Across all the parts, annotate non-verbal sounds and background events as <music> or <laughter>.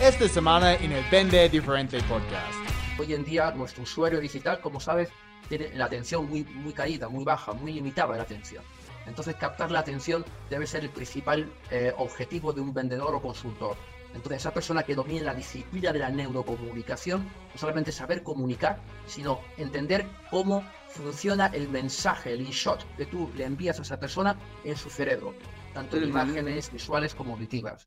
esta semana en el Vende Diferente Podcast. Hoy en día nuestro usuario digital, como sabes, tiene la atención muy, muy caída, muy baja, muy limitada la atención. Entonces captar la atención debe ser el principal eh, objetivo de un vendedor o consultor. Entonces esa persona que domine la disciplina de la neurocomunicación, no solamente saber comunicar, sino entender cómo funciona el mensaje, el shot que tú le envías a esa persona en su cerebro, tanto en imágenes visuales como auditivas.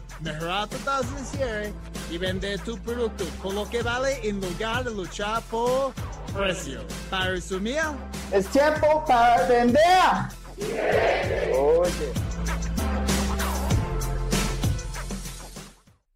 mejorar tu tasa de cierre y vender tu producto con lo que vale en lugar de luchar por precio. Para resumir, es tiempo para vender. Oye.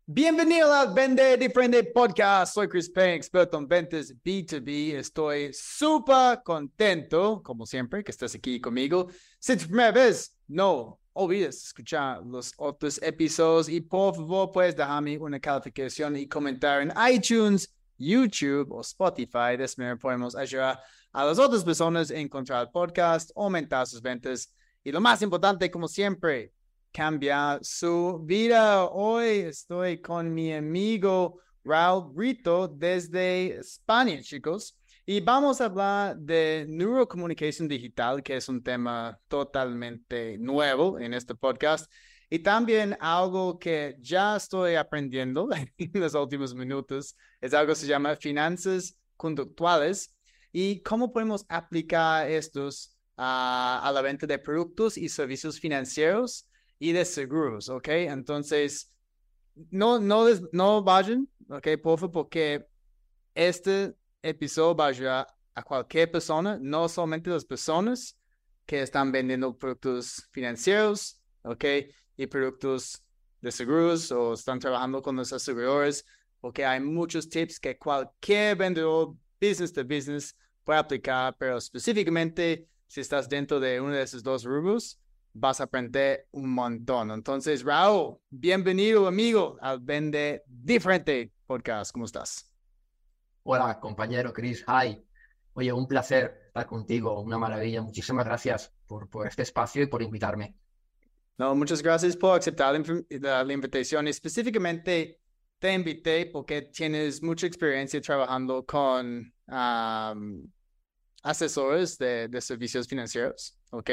Bienvenido al Vende Diferente Podcast. Soy Chris Payne, experto en ventas B2B. Estoy súper contento, como siempre, que estás aquí conmigo. Si es tu primera vez, no olvides escuchar los otros episodios y por favor puedes dejarme una calificación y comentar en iTunes, YouTube o Spotify. De esta manera podemos ayudar a las otras personas a encontrar el podcast, aumentar sus ventas y lo más importante, como siempre, cambiar su vida. Hoy estoy con mi amigo Raúl Brito desde España, chicos. Y vamos a hablar de neurocomunicación digital, que es un tema totalmente nuevo en este podcast. Y también algo que ya estoy aprendiendo <laughs> en los últimos minutos, es algo que se llama finanzas conductuales y cómo podemos aplicar estos a la venta de productos y servicios financieros y de seguros, ¿ok? Entonces, no, no, no vayan, ¿ok? Por favor, porque este episodio va a ayudar a cualquier persona, no solamente las personas que están vendiendo productos financieros, ¿ok? Y productos de seguros o están trabajando con los aseguradores, porque hay muchos tips que cualquier vendedor business to business puede aplicar, pero específicamente si estás dentro de uno de esos dos rubros, vas a aprender un montón. Entonces, Raúl, bienvenido amigo al Vende Diferente Podcast. ¿Cómo estás? Hola, compañero Chris. Hi. Oye, un placer estar contigo, una maravilla. Muchísimas gracias por, por este espacio y por invitarme. No, muchas gracias por aceptar la, la, invitación. Específicamente te invité porque tienes mucha experiencia trabajando con asesores de, de servicios financieros, ¿ok?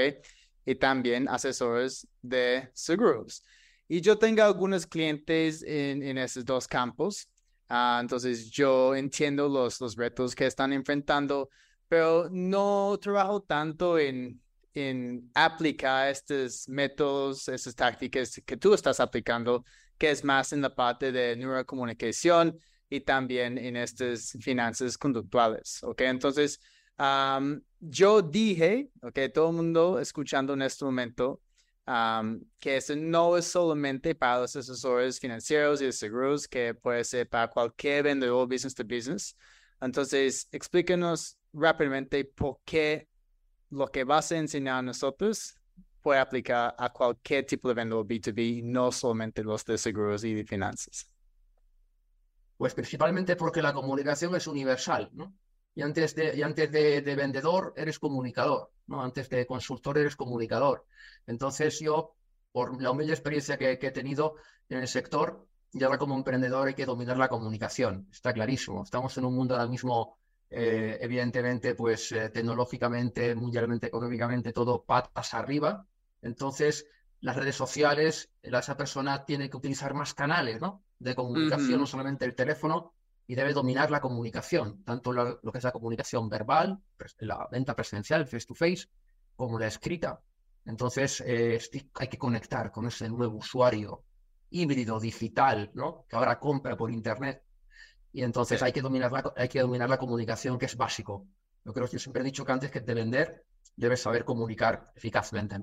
y también asesores de seguros. Y yo tengo algunos clientes en, en esos dos campos. Ah, entonces yo entiendo los, los retos que están enfrentando, pero no trabajo tanto en, en aplicar estos métodos, esas tácticas que tú estás aplicando, que es más en la parte de neurocomunicación y también en estas finanzas conductuales. ¿Ok? Entonces, yo dije, ok, todo el mundo escuchando en este momento, que eso no es solamente para los asesores financieros y de seguros, que puede ser para cualquier vendedor business to business. Entonces, explíquenos rápidamente por qué lo que vas a enseñar a nosotros puede aplicar a cualquier tipo de vendedor B2B, no solamente los de seguros y de finanzas. Pues principalmente porque la comunicación es universal, ¿no? Y antes de, y antes de, vendedor eres comunicador, ¿no? Antes de consultor eres comunicador. Entonces yo, por la humilde experiencia que, he tenido en el sector, y ahora como emprendedor hay que dominar la comunicación, está clarísimo. Estamos en un mundo ahora mismo, eh, evidentemente, pues eh, tecnológicamente, mundialmente, económicamente, todo patas arriba. Entonces, las redes sociales, esa persona tiene que utilizar más canales, ¿no? De comunicación, no solamente el teléfono, y debe dominar la comunicación, tanto lo, que es la comunicación verbal, la venta presencial, face to face, como la escrita. Entonces, eh, hay que conectar con ese nuevo usuario híbrido digital, ¿no? Que ahora compra por Internet. Y entonces hay que, dominar la, hay que dominar la comunicación, que es básico. Yo creo que yo siempre he dicho que antes que de vender, debes saber comunicar eficazmente.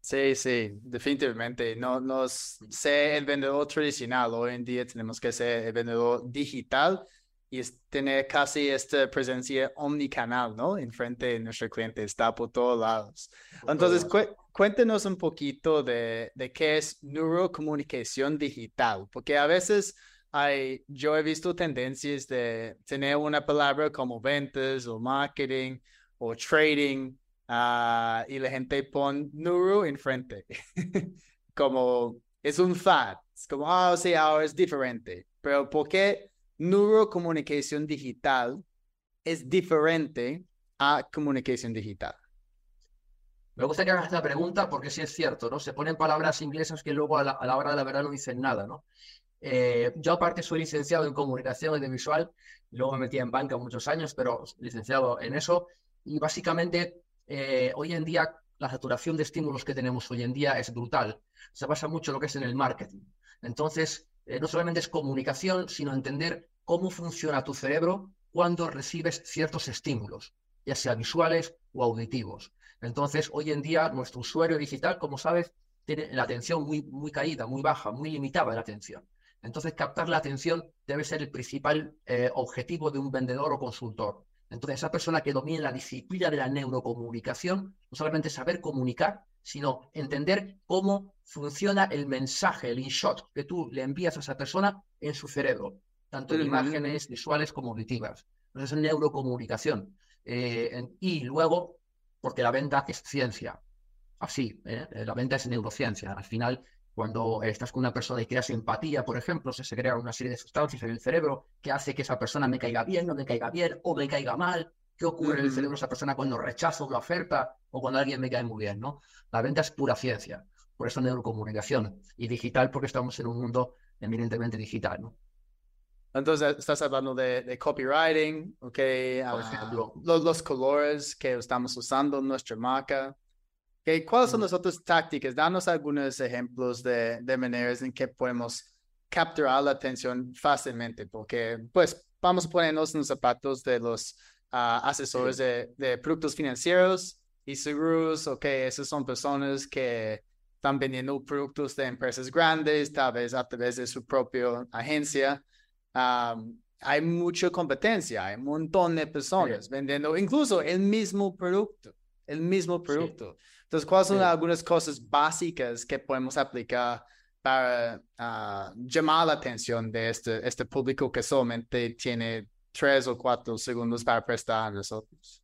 Sí, sí, definitivamente. No, no sé el vendedor tradicional. Hoy en día tenemos que ser el vendedor digital y es tener casi esta presencia omnicanal, ¿no? Enfrente de nuestro cliente, está por todos lados. Entonces, cuéntenos un poquito de, de qué es neurocomunicación digital, porque a veces hay, yo he visto tendencias de tener una palabra como ventas o marketing o trading uh, y la gente pone neuro enfrente, <laughs> como es un fad, es como, ah, oh, sí, ahora es diferente, pero ¿por qué? neurocomunicación digital es diferente a comunicación digital? Me gusta que hagas esta pregunta porque sí es cierto, ¿no? Se ponen palabras inglesas que luego a la, hora de la verdad no dicen nada, ¿no? Eh, yo aparte soy licenciado en comunicación audiovisual, luego me metí en banca muchos años, pero licenciado en eso, y básicamente eh, hoy en día la saturación de estímulos que tenemos hoy en día es brutal. Se basa mucho en lo que es en el marketing. Entonces, eh, no solamente es comunicación, sino entender cómo funciona tu cerebro cuando recibes ciertos estímulos, ya sea visuales o auditivos. Entonces, hoy en día, nuestro usuario digital, como sabes, tiene la atención muy, muy caída, muy baja, muy limitada la atención. Entonces, captar la atención debe ser el principal eh, objetivo de un vendedor o consultor. Entonces, esa persona que domine la disciplina de la neurocomunicación, no solamente saber comunicar, sino entender cómo funciona el mensaje, el in-shot que tú le envías a esa persona en su cerebro, tanto en imágenes visuales como auditivas. Entonces es neurocomunicación. Eh, y luego, porque la venta es ciencia, así, ¿eh? Eh, la venta es neurociencia. Al final, cuando estás con una persona y creas empatía, por ejemplo, se, crean una serie de sustancias en el cerebro que hace que esa persona me caiga bien, no me caiga bien, o me caiga mal, qué ocurre en el cerebro de esa persona cuando rechazo una oferta o cuando alguien me cae muy bien, ¿no? La venta es pura ciencia, por eso neurocomunicación y digital porque estamos en un mundo eminentemente digital, ¿no? Entonces, estás hablando de, copywriting, ¿ok? Ah, los, los, colores que estamos usando en nuestra marca. Okay, ¿Cuáles son mm. las otras tácticas? Danos algunos ejemplos de, de maneras en que podemos capturar la atención fácilmente, porque pues vamos a ponernos en los zapatos de los asesores de, de, productos financieros y seguros, ok, esas son personas que están vendiendo productos de empresas grandes, tal vez a través de su propia agencia. hay mucha competencia, hay un montón de personas vendiendo incluso el mismo producto, el mismo producto. Entonces, ¿cuáles son algunas cosas básicas que podemos aplicar para ah, llamar la atención de este, este público que solamente tiene tres o cuatro segundos para prestar a nosotros?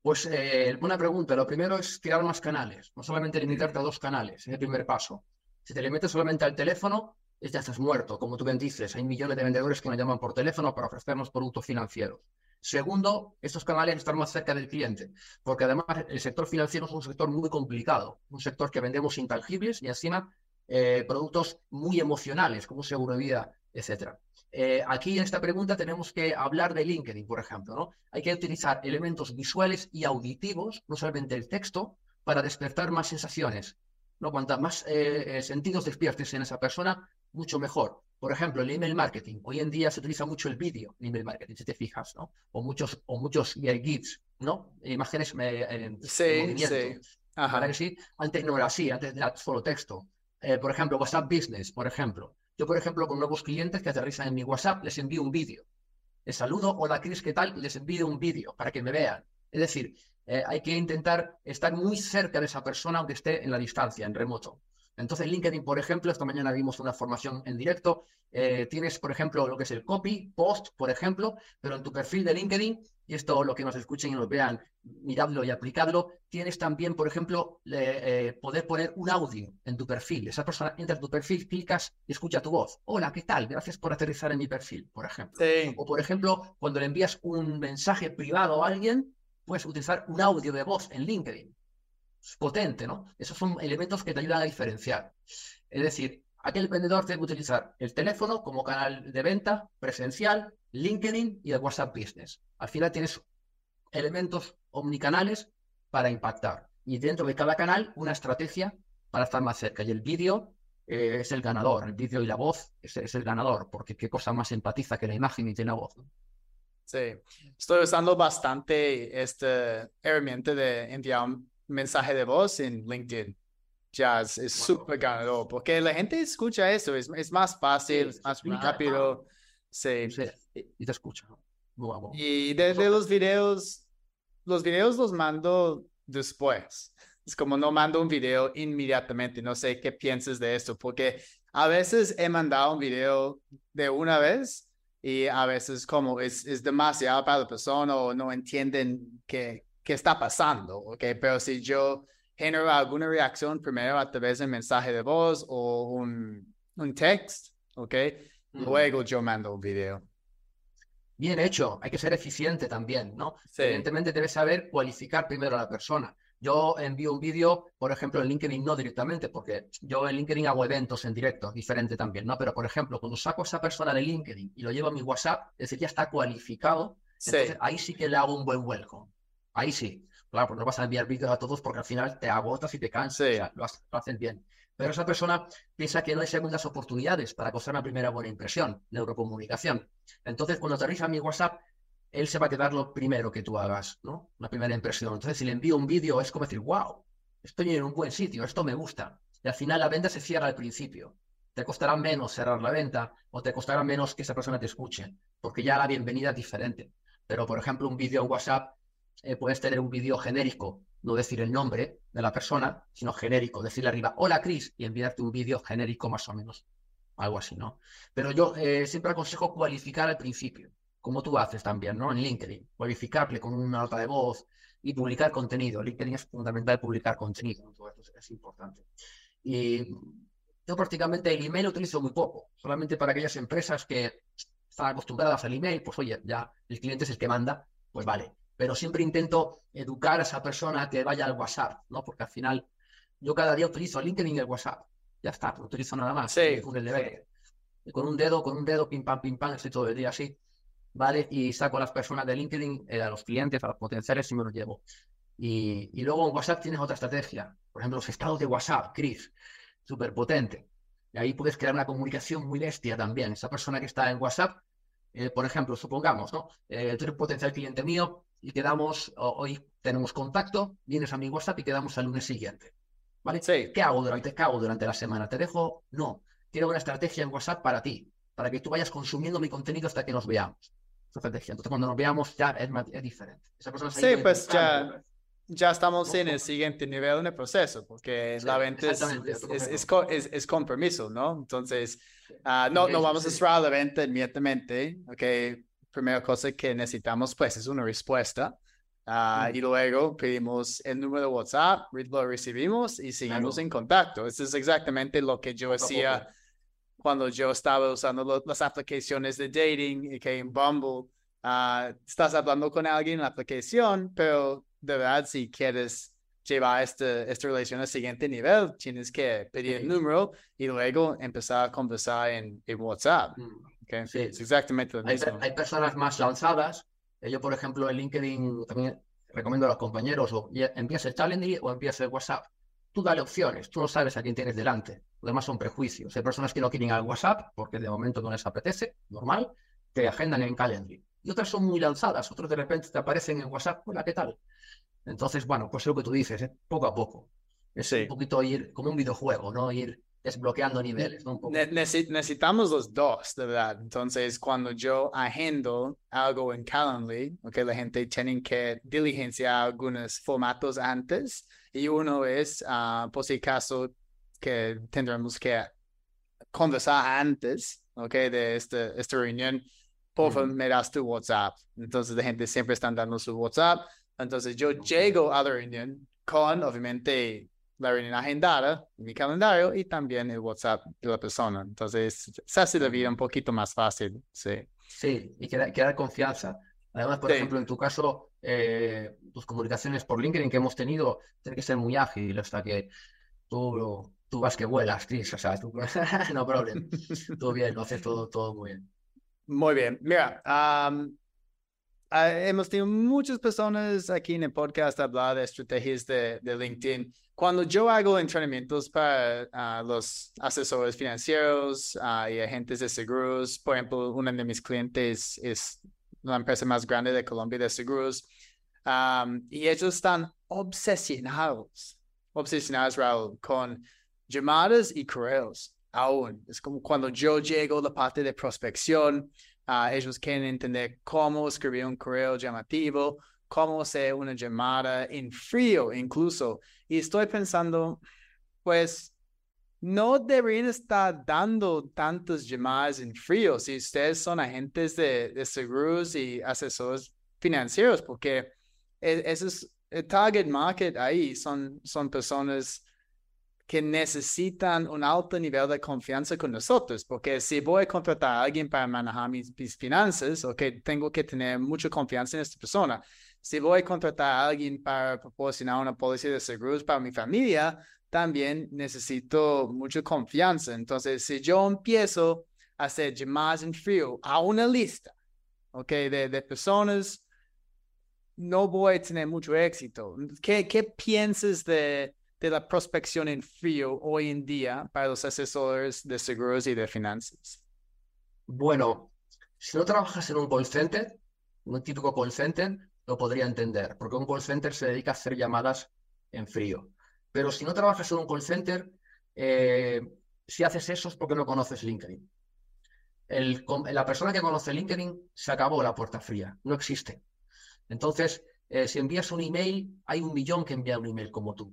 Pues eh, buena pregunta. Lo primero es tirar más canales, no solamente limitarte a dos canales, es el primer paso. Si te limitas solamente al teléfono, ya estás muerto. Como tú bien dices, hay millones de vendedores que me llaman por teléfono para ofrecernos productos financieros. Segundo, estos canales están más cerca del cliente, porque además el sector financiero es un sector muy complicado, un sector que vendemos intangibles y encima eh, productos muy emocionales, como seguro de vida, etcétera. Eh, aquí en esta pregunta tenemos que hablar de LinkedIn, por ejemplo. ¿no? Hay que utilizar elementos visuales y auditivos, no solamente el texto, para despertar más sensaciones. ¿no? Cuanto más eh, sentidos despiertes en esa persona, mucho mejor. Por ejemplo, el email marketing. Hoy en día se utiliza mucho el vídeo en email marketing, si te fijas, ¿no? O muchos, o muchos GIFs, ¿no? Imágenes en, sí, Sí. Ajá. sí? Antes no era así, antes era solo texto. por ejemplo, WhatsApp Business, por ejemplo. Yo, por ejemplo, con nuevos clientes que aterrizan en mi WhatsApp, les envío un vídeo. Les saludo, hola Cris, ¿qué tal? Les envío un vídeo para que me vean. Es decir, eh, hay que intentar estar muy cerca de esa persona aunque esté en la distancia, en remoto. Entonces, LinkedIn, por ejemplo, esta mañana vimos una formación en directo. Eh, tienes, por ejemplo, lo que es el copy, post, por ejemplo, pero en tu perfil de LinkedIn, y esto lo que nos escuchen y nos vean, miradlo y aplicadlo, tienes también, por ejemplo, eh, poder poner un audio en tu perfil. Esa persona entra en tu perfil, clicas y escucha tu voz. Hola, ¿qué tal? Gracias por aterrizar en mi perfil, por ejemplo. O, por ejemplo, cuando le envías un mensaje privado a alguien, puedes utilizar un audio de voz en LinkedIn potente, ¿no? Esos son elementos que te ayudan a diferenciar. Es decir, aquel vendedor que utilizar el teléfono como canal de venta presencial, LinkedIn y el WhatsApp Business. Al final tienes elementos omnicanales para impactar. Y dentro de cada canal, una estrategia para estar más cerca. Y el vídeo eh, es el ganador. El vídeo y la voz es, el ganador, porque qué cosa más empatiza que la imagen y la voz. Sí, estoy usando bastante esta herramienta de enviar mensaje de voz en LinkedIn. Ya es súper ganador, porque la gente escucha eso, es, es más fácil, es más rápido. Sí. y te escucha. Y desde los videos, los videos los mando después. Es como no mando un video inmediatamente. No sé qué piensas de esto, porque a veces he mandado un video de una vez y a veces como es, es demasiado para la persona o no entienden qué, qué está pasando, ¿ok? Pero si yo genero alguna reacción primero a través de mensaje de voz o un, un text, ¿ok? Luego yo mando un video. Bien hecho, hay que ser eficiente también, ¿no? Evidentemente debes saber cualificar primero a la persona. Yo envío un vídeo, por ejemplo, en LinkedIn no directamente, porque yo en LinkedIn hago eventos en directo, diferente también, ¿no? Pero, por ejemplo, cuando saco a esa persona de LinkedIn y lo llevo a mi WhatsApp, es decir, ya está cualificado, entonces ahí sí que le hago un buen welcome. Ahí sí. Claro, pues no vas a enviar vídeos a todos porque al final te agotas y te cansas. lo, hacen bien. Pero esa persona piensa que no hay segundas oportunidades para causar una primera buena impresión, neurocomunicación. Entonces, cuando aterriza mi WhatsApp, él se va a quedar lo primero que tú hagas, ¿no? Una primera impresión. Entonces, si le envío un vídeo, es como decir, wow, estoy en un buen sitio, esto me gusta. Y al final la venta se cierra al principio. Te costará menos cerrar la venta o te costará menos que esa persona te escuche, porque ya la bienvenida es diferente. Pero, por ejemplo, un vídeo en WhatsApp, eh, puedes tener un vídeo genérico, no decir el nombre de la persona, sino genérico, decirle arriba, hola Chris, y enviarte un vídeo genérico más o menos. Algo así, ¿no? Pero yo eh, siempre aconsejo cualificar al principio como tú haces también, ¿no? En LinkedIn, cualificarle con una nota de voz y publicar contenido. LinkedIn es fundamental publicar contenido, todo esto es importante. Y yo prácticamente el email lo utilizo muy poco, solamente para aquellas empresas que están acostumbradas al email, pues oye, ya el cliente es el que manda, pues vale. Pero siempre intento educar a esa persona que vaya al WhatsApp, ¿no? Porque al final yo cada día utilizo LinkedIn y el WhatsApp. Ya está, no utilizo nada más. Sí. Con el deber. con un dedo, con un dedo, pim pam, pim pam, estoy todo el día así. ¿vale? Y saco a las personas de LinkedIn, eh, a los clientes, a los potenciales y me los llevo. Y, y, luego en WhatsApp tienes otra estrategia. Por ejemplo, los estados de WhatsApp, Chris, súper potente. Y ahí puedes crear una comunicación muy bestia también. Esa persona que está en WhatsApp, eh, por ejemplo, supongamos, ¿no? Eh, tú eres potencial cliente mío y quedamos, hoy tenemos contacto, vienes a mi WhatsApp y quedamos al lunes siguiente. ¿Vale? ¿Qué hago durante, qué hago durante la semana? ¿Te dejo? No. Quiero una estrategia en WhatsApp para ti, para que tú vayas consumiendo mi contenido hasta que nos veamos. Entonces, cuando nos veamos ya es, es diferente. sí, pues ya, ya estamos en el siguiente nivel en el proceso, porque la venta es, es, es, compromiso, ¿no? Entonces, uh, no, no vamos a cerrar la venta inmediatamente, ¿ok? Primera cosa que necesitamos, pues, es una respuesta. Uh, Y luego pedimos el número de WhatsApp, lo recibimos y seguimos en contacto. Eso es exactamente lo que yo hacía cuando yo estaba usando las aplicaciones de dating y que en Bumble uh, estás hablando con alguien en la aplicación, pero de verdad si quieres llevar esta, esta relación al siguiente nivel, tienes que pedir el número y luego empezar a conversar en, en WhatsApp. Mm. Okay? Sí. Es exactamente lo mismo. Hay, personas más lanzadas. Eh, yo, por ejemplo, en LinkedIn también recomiendo a los compañeros o empieza el Calendly o empieza el WhatsApp. Tú dale opciones, tú no sabes a quién tienes delante. Lo demás son prejuicios. Hay personas que no quieren al WhatsApp porque de momento no les apetece, normal, te agendan en Calendly. Y otras son muy lanzadas, otros de repente te aparecen en WhatsApp, hola, ¿qué tal? Entonces, bueno, pues es lo que tú dices, ¿eh? poco a poco. Es un poquito ir como un videojuego, ¿no? Ir desbloqueando niveles, ¿no? necesitamos los dos, de verdad. Entonces, cuando yo agendo algo en Calendly, okay, la gente tiene que diligenciar algunos formatos antes y uno es, uh, por si acaso, que tendremos que conversar antes, ¿ok? De este, esta reunión, por favor, me das tu WhatsApp. Entonces, la gente siempre está dando su WhatsApp. Entonces, yo llego a la reunión con, obviamente, la reunión agendada, mi calendario y también el WhatsApp de la persona. Entonces, se hace la vida un poquito más fácil, sí. Sí, y que, que confianza. Además, por ejemplo, en tu caso, eh, tus comunicaciones por LinkedIn que hemos tenido tienen que ser muy ágiles hasta que tú, tú vas que vuelas, Chris, o sea, tú, <laughs> no problema. todo bien, lo haces todo, todo muy bien. Muy bien. Mira, hemos tenido muchas personas aquí en el podcast hablar de estrategias de, de LinkedIn. Cuando yo hago entrenamientos para ah, los asesores financieros uh, y agentes de seguros, por ejemplo, uno de mis clientes es la empresa más grande de Colombia de seguros, y ellos están obsesionados, obsesionados, Raúl, con llamadas y correos. Aún es como cuando yo llego a la parte de prospección, Ah, ellos quieren entender cómo escribir un correo llamativo, cómo hacer una llamada en frío incluso. Y estoy pensando, pues, no deberían estar dando tantas llamadas en frío si ustedes son agentes de, seguros y asesores financieros, porque ese es el target market ahí, son, son personas que necesitan un alto nivel de confianza con nosotros, porque si voy a contratar a alguien para manejar mis, mis finanzas, okay, tengo que tener mucha confianza en esta persona. Si voy a contratar a alguien para proporcionar una póliza de seguros para mi familia, también necesito mucha confianza. Entonces, si yo empiezo a hacer llamadas en frío a una lista, okay, de, de personas, no voy a tener mucho éxito. ¿Qué, qué piensas de, de la prospección en frío hoy en día para los asesores de seguros y de finanzas? Bueno, si no trabajas en un call center, un típico call center, lo podría entender, porque un call center se dedica a hacer llamadas en frío. Pero si no trabajas en un call center, eh, si haces eso es porque no conoces LinkedIn. La persona que conoce LinkedIn se acabó la puerta fría, no existe. Entonces, eh, si envías un email, hay un millón que envía un email como tú.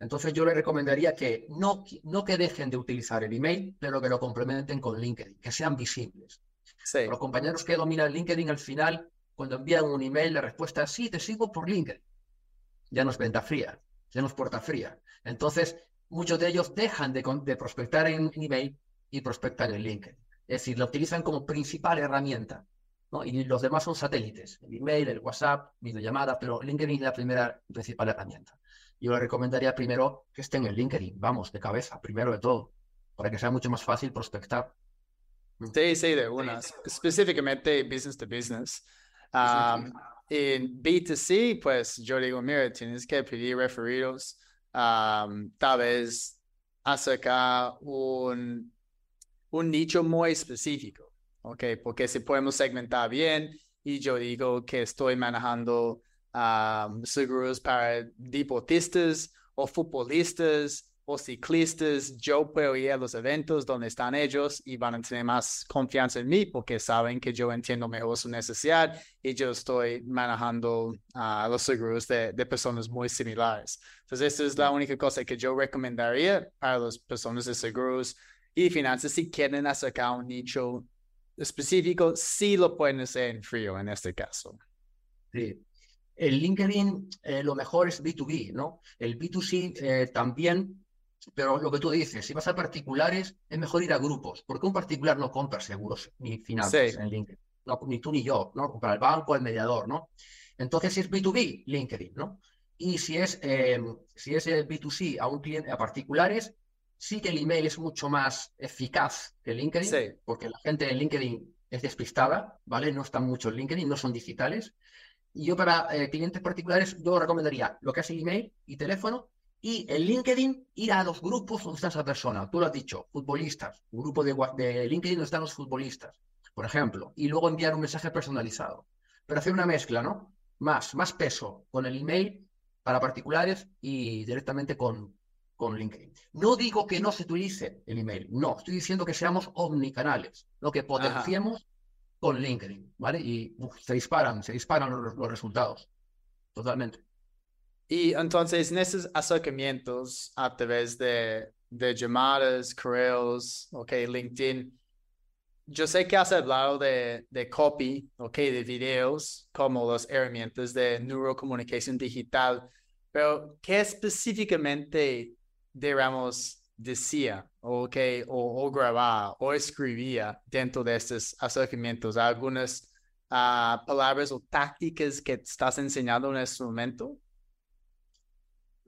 Entonces yo le recomendaría que no, no que dejen de utilizar el email, pero que lo complementen con LinkedIn, que sean visibles. Los compañeros que dominan LinkedIn al final, cuando envían un email, la respuesta es sí, te sigo por LinkedIn. Ya no es venta fría ya no es puerta fría. Entonces, muchos de ellos dejan de, de prospectar en, email y prospectar en LinkedIn. Es decir, lo utilizan como principal herramienta. ¿no? Y los demás son satélites, el email, el WhatsApp, videollamada, pero LinkedIn es la primera principal herramienta. Yo le recomendaría primero que estén en LinkedIn, vamos, de cabeza, primero de todo, para que sea mucho más fácil prospectar. Sí, sí, de unas, específicamente business to business. Um, en B2C, pues yo digo, mira, tienes que pedir referidos, um, tal vez acerca un, un nicho muy específico, ¿ok? Porque si podemos segmentar bien y yo digo que estoy manejando um, seguros para deportistas o futbolistas o ciclistas, yo puedo ir a los eventos donde están ellos y van a tener más confianza en mí porque saben que yo entiendo mejor su necesidad y yo estoy manejando uh, los seguros de, de, personas muy similares. Entonces, esa es la única cosa que yo recomendaría para las personas de seguros y finanzas si quieren acercar un nicho específico, sí lo pueden hacer en frío en este caso. Sí. El LinkedIn, eh, lo mejor es B2B, ¿no? El B2C eh, también pero lo que tú dices, si vas a particulares, es mejor ir a grupos, porque un particular no compra seguros ni finanzas en LinkedIn. No, ni tú ni yo, ¿no? Compra el banco, el mediador, ¿no? Entonces, si es B2B, LinkedIn, ¿no? Y si es, eh, si es el B2C a un cliente, a particulares, sí que el email es mucho más eficaz que LinkedIn, porque la gente en LinkedIn es despistada, ¿vale? No están mucho en LinkedIn, no son digitales. Y yo para eh, clientes particulares, yo recomendaría lo que es el email y teléfono y en LinkedIn ir a los grupos donde está esa persona. Tú lo has dicho, futbolistas, un grupo de, de LinkedIn donde están los futbolistas, por ejemplo, y luego enviar un mensaje personalizado. Pero hacer una mezcla, ¿no? Más, más peso con el email para particulares y directamente con, con LinkedIn. No digo que no se utilice el email, no, estoy diciendo que seamos omnicanales, lo que potenciemos con LinkedIn, ¿vale? Y se disparan, se disparan los resultados, totalmente. Y entonces, en esos acercamientos a través de, llamadas, correos, ok, LinkedIn, yo sé que has hablado de, de copy, ok, de videos, como las herramientas de neurocomunicación digital, pero ¿qué específicamente, digamos, decía, ok, o, o grababa o escribía dentro de estos acercamientos? ¿Algunas uh, palabras o tácticas que estás enseñando en este momento?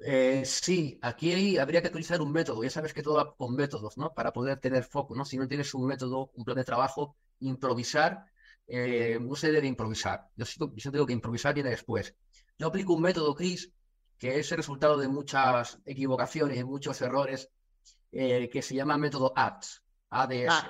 Eh, sí, aquí habría que utilizar un método. Ya sabes que todo va con métodos, ¿no? Para poder tener foco, ¿no? Si no tienes un método, un plan de trabajo, improvisar, eh, no se debe improvisar. Yo siento, digo que improvisar viene después. Yo aplico un método, Chris, que es el resultado de muchas equivocaciones y muchos errores, eh, que se llama método ADS. ADS.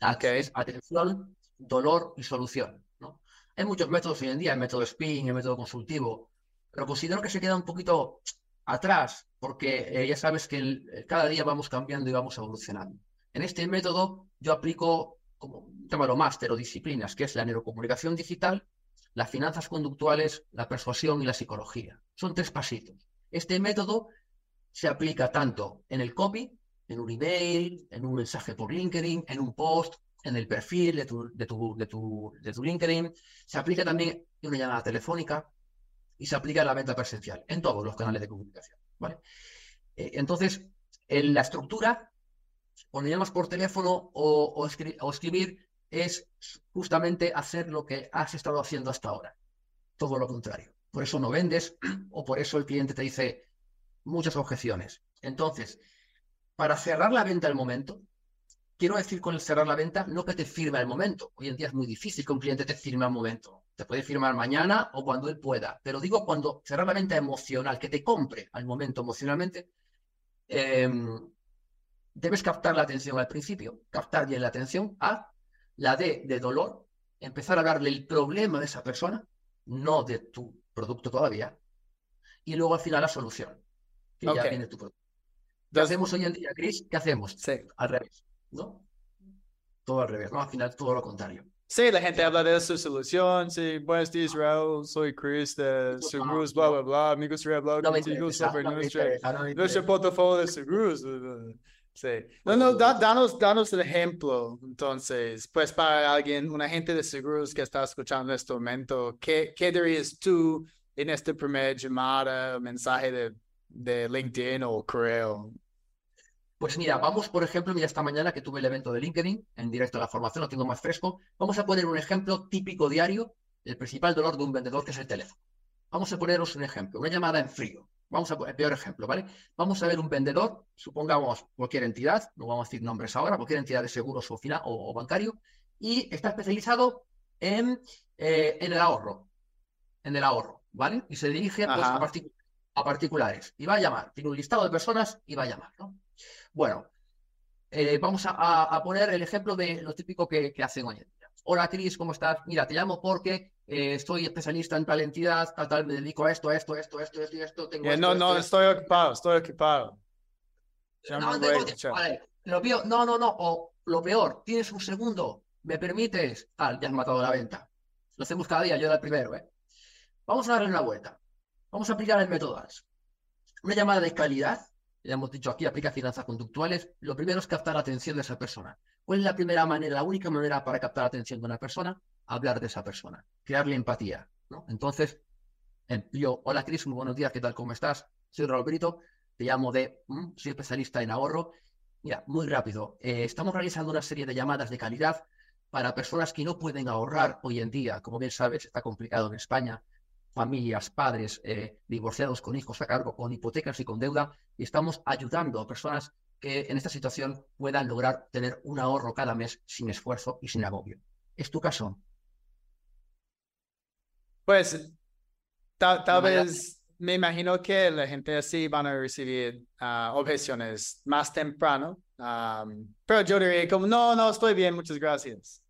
Ah, es atención, dolor y solución. ¿no? Hay muchos métodos hoy en día, el método SPIN, el método consultivo, pero considero que se queda un poquito atrás, porque eh, ya sabes que cada día vamos cambiando y vamos evolucionando. En este método yo aplico como llámalo máster o disciplinas, que es la neurocomunicación digital, las finanzas conductuales, la persuasión y la psicología. Son tres pasitos. Este método se aplica tanto en el copy, en un email, en un mensaje por LinkedIn, en un post, en el perfil de tu, de tu, de tu, de tu LinkedIn. Se aplica también en una llamada telefónica y se aplica en la venta presencial, en todos los canales de comunicación. ¿vale? Eh, entonces, en la estructura, cuando llamas por teléfono o, o, o escribir, es justamente hacer lo que has estado haciendo hasta ahora. Todo lo contrario. Por eso no vendes <clears throat> o por eso el cliente te dice muchas objeciones. Entonces, para cerrar la venta al momento, quiero decir con el cerrar la venta, no que te firme al momento. Hoy en día es muy difícil que un cliente te firme al momento. Te puede firmar mañana o cuando él pueda. Pero digo cuando cerrar la venta emocional, que te compre al momento emocionalmente, em, debes captar la atención al principio, captar bien la atención a la D de dolor, empezar a darle el problema de esa persona, no de tu producto todavía, y luego al final la solución, que ya viene tu producto. ¿Qué hacemos hoy en día, Chris? ¿Qué hacemos? Sí. Al revés, ¿no? Todo al revés, ¿no? Al final todo lo contrario. Sí, la gente habla de su solución. Sí, buenos días, Raúl. Soy Chris de Seguros, bla, bla, bla. Me gustaría hablar No contigo sobre no nuestro, no portafolio de seguros. Sí. No, no, da- danos, danos el ejemplo. Entonces, pues para alguien, un agente de seguros que está escuchando en este momento, ¿qué, qué dirías tú en esta primera llamada, mensaje de, de LinkedIn o correo? Pues mira, vamos, por ejemplo, mira, esta mañana que tuve el evento de LinkedIn, en directo a la formación, lo tengo más fresco. Vamos a poner un ejemplo típico diario, el principal dolor de un vendedor, que es el teléfono. Vamos a poneros un ejemplo, una llamada en frío. Vamos a poner, peor ejemplo, ¿vale? Vamos a ver un vendedor, supongamos cualquier entidad, no vamos a decir nombres ahora, cualquier entidad de seguros o, o, o bancario, y está especializado en, eh, en el ahorro, en el ahorro, ¿vale? Y se dirige pues, a, particu- a particulares. Y va a llamar, tiene un listado de personas y va a llamar, ¿no? Bueno, eh, vamos a, poner el ejemplo de lo típico que, que hacen hoy en día. Hola, Cris, ¿cómo estás? Mira, te llamo porque eh, soy especialista en tal entidad, tal, tal, me dedico a esto, a esto, a esto, a esto, a esto, esto, tengo Eh, esto, no, esto, no, esto. estoy ocupado, estoy ocupado. No, vale. Lo peor, no, no, no, o lo peor, tienes un segundo, ¿me permites? Tal, ya has matado la venta. Lo hacemos cada día, yo era el primero, ¿eh? Vamos a darle una vuelta. Vamos a aplicar el método. Una llamada de calidad, ya hemos dicho aquí, aplica finanzas conductuales. Lo primero es captar la atención de esa persona. ¿Cuál es la primera manera, la única manera para captar la atención de una persona? Hablar de esa persona, crearle empatía. Entonces, eh, yo, hola Cris, muy buenos días, ¿qué tal? ¿Cómo estás? Soy Raúl Brito, te llamo de, mm, soy especialista en ahorro. Mira, muy rápido, eh, estamos realizando una serie de llamadas de calidad para personas que no pueden ahorrar hoy en día. Como bien sabes, está complicado en España. Familias, padres, eh, divorciados con hijos a cargo, con hipotecas y con deuda. Y estamos ayudando a personas que en esta situación puedan lograr tener un ahorro cada mes sin esfuerzo y sin agobio. ¿Es tu caso? Pues tal, vez me imagino que la gente así van a recibir ah, objeciones más temprano. am, pero yo diría como, no, no, estoy bien, muchas gracias.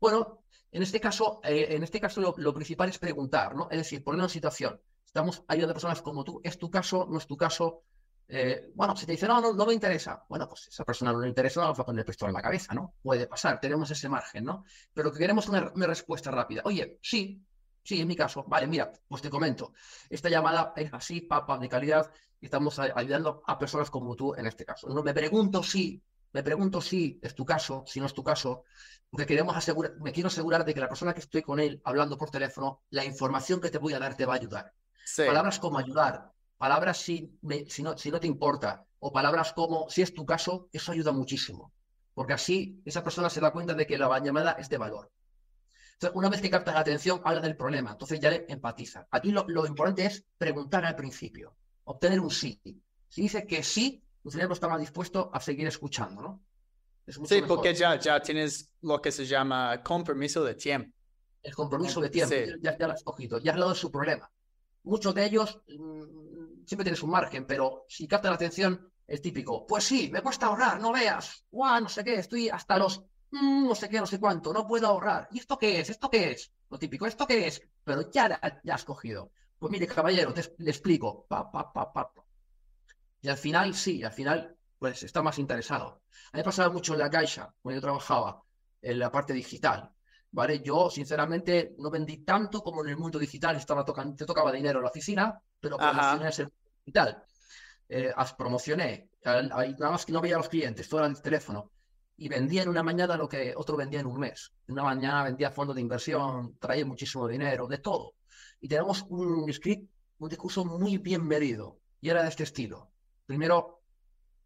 Bueno, en este caso, eh, en este caso lo, principal es preguntar, ¿no? Es decir, poner una situación. Estamos ayudando a personas como tú. ¿Es tu caso? ¿No es tu caso? Eh, bueno, si te dice, no, no, no me interesa. Bueno, pues esa persona no le interesa, no a poner el pistola en la cabeza, ¿no? Puede pasar, tenemos ese margen, ¿no? Pero que queremos una, una respuesta rápida. Oye, sí, sí, en mi caso. Vale, mira, pues te comento. Esta llamada es así, papa, de calidad, y estamos ayudando a personas como tú en este caso. No me pregunto si, me pregunto si es tu caso, si no es tu caso, porque queremos asegurar, me quiero asegurar de que la persona que estoy con él hablando por teléfono, la información que te voy a dar te va a ayudar. Sí, Palabras como ayudar, palabras si, me- si, no, si no te importa, o palabras como si es tu caso, eso ayuda muchísimo. Porque así esa persona se da cuenta de que la llamada es de valor. Entonces, una vez que captas la atención, habla del problema, entonces ya le empatiza. Aquí lo, lo importante es preguntar al principio, obtener un sí. Si dice que sí, tu cerebro está más dispuesto a seguir escuchando, ¿no? Es sí, mejor. porque ya, ya tienes lo que se llama compromiso de tiempo. el compromiso de tiempo, Sí. ya, ya lo has cogido, ya has de su problema. Muchos de ellos mm, siempre tienes un margen, pero si capta la atención, el típico, pues sí, me cuesta ahorrar, no veas, guau, no sé qué, estoy hasta los mm, no sé qué, no sé cuánto, no puedo ahorrar. ¿Y esto qué es? ¿Esto qué es? Lo típico, ¿esto qué es? Pero ya, ya has cogido. Pues mire, caballero, te, le explico. Pa, pa, pa, pa. Y al final, sí, al final, pues está más interesado. A mí me pasaba mucho en la caixa, cuando yo trabajaba. en la parte digital. ¿Vale? Yo, sinceramente, no vendí tanto como en el mundo digital, estaba tocando, te tocaba dinero en la oficina, pero promocioné el digital. Eh, promocioné, nada más que no veía a los clientes, todo era el teléfono. Y vendía en una mañana lo que otro vendía en un mes. En una mañana vendía fondos de inversión, traía muchísimo dinero, de todo. Y tenemos un script, un discurso muy bien medido. Y era de este estilo. Primero,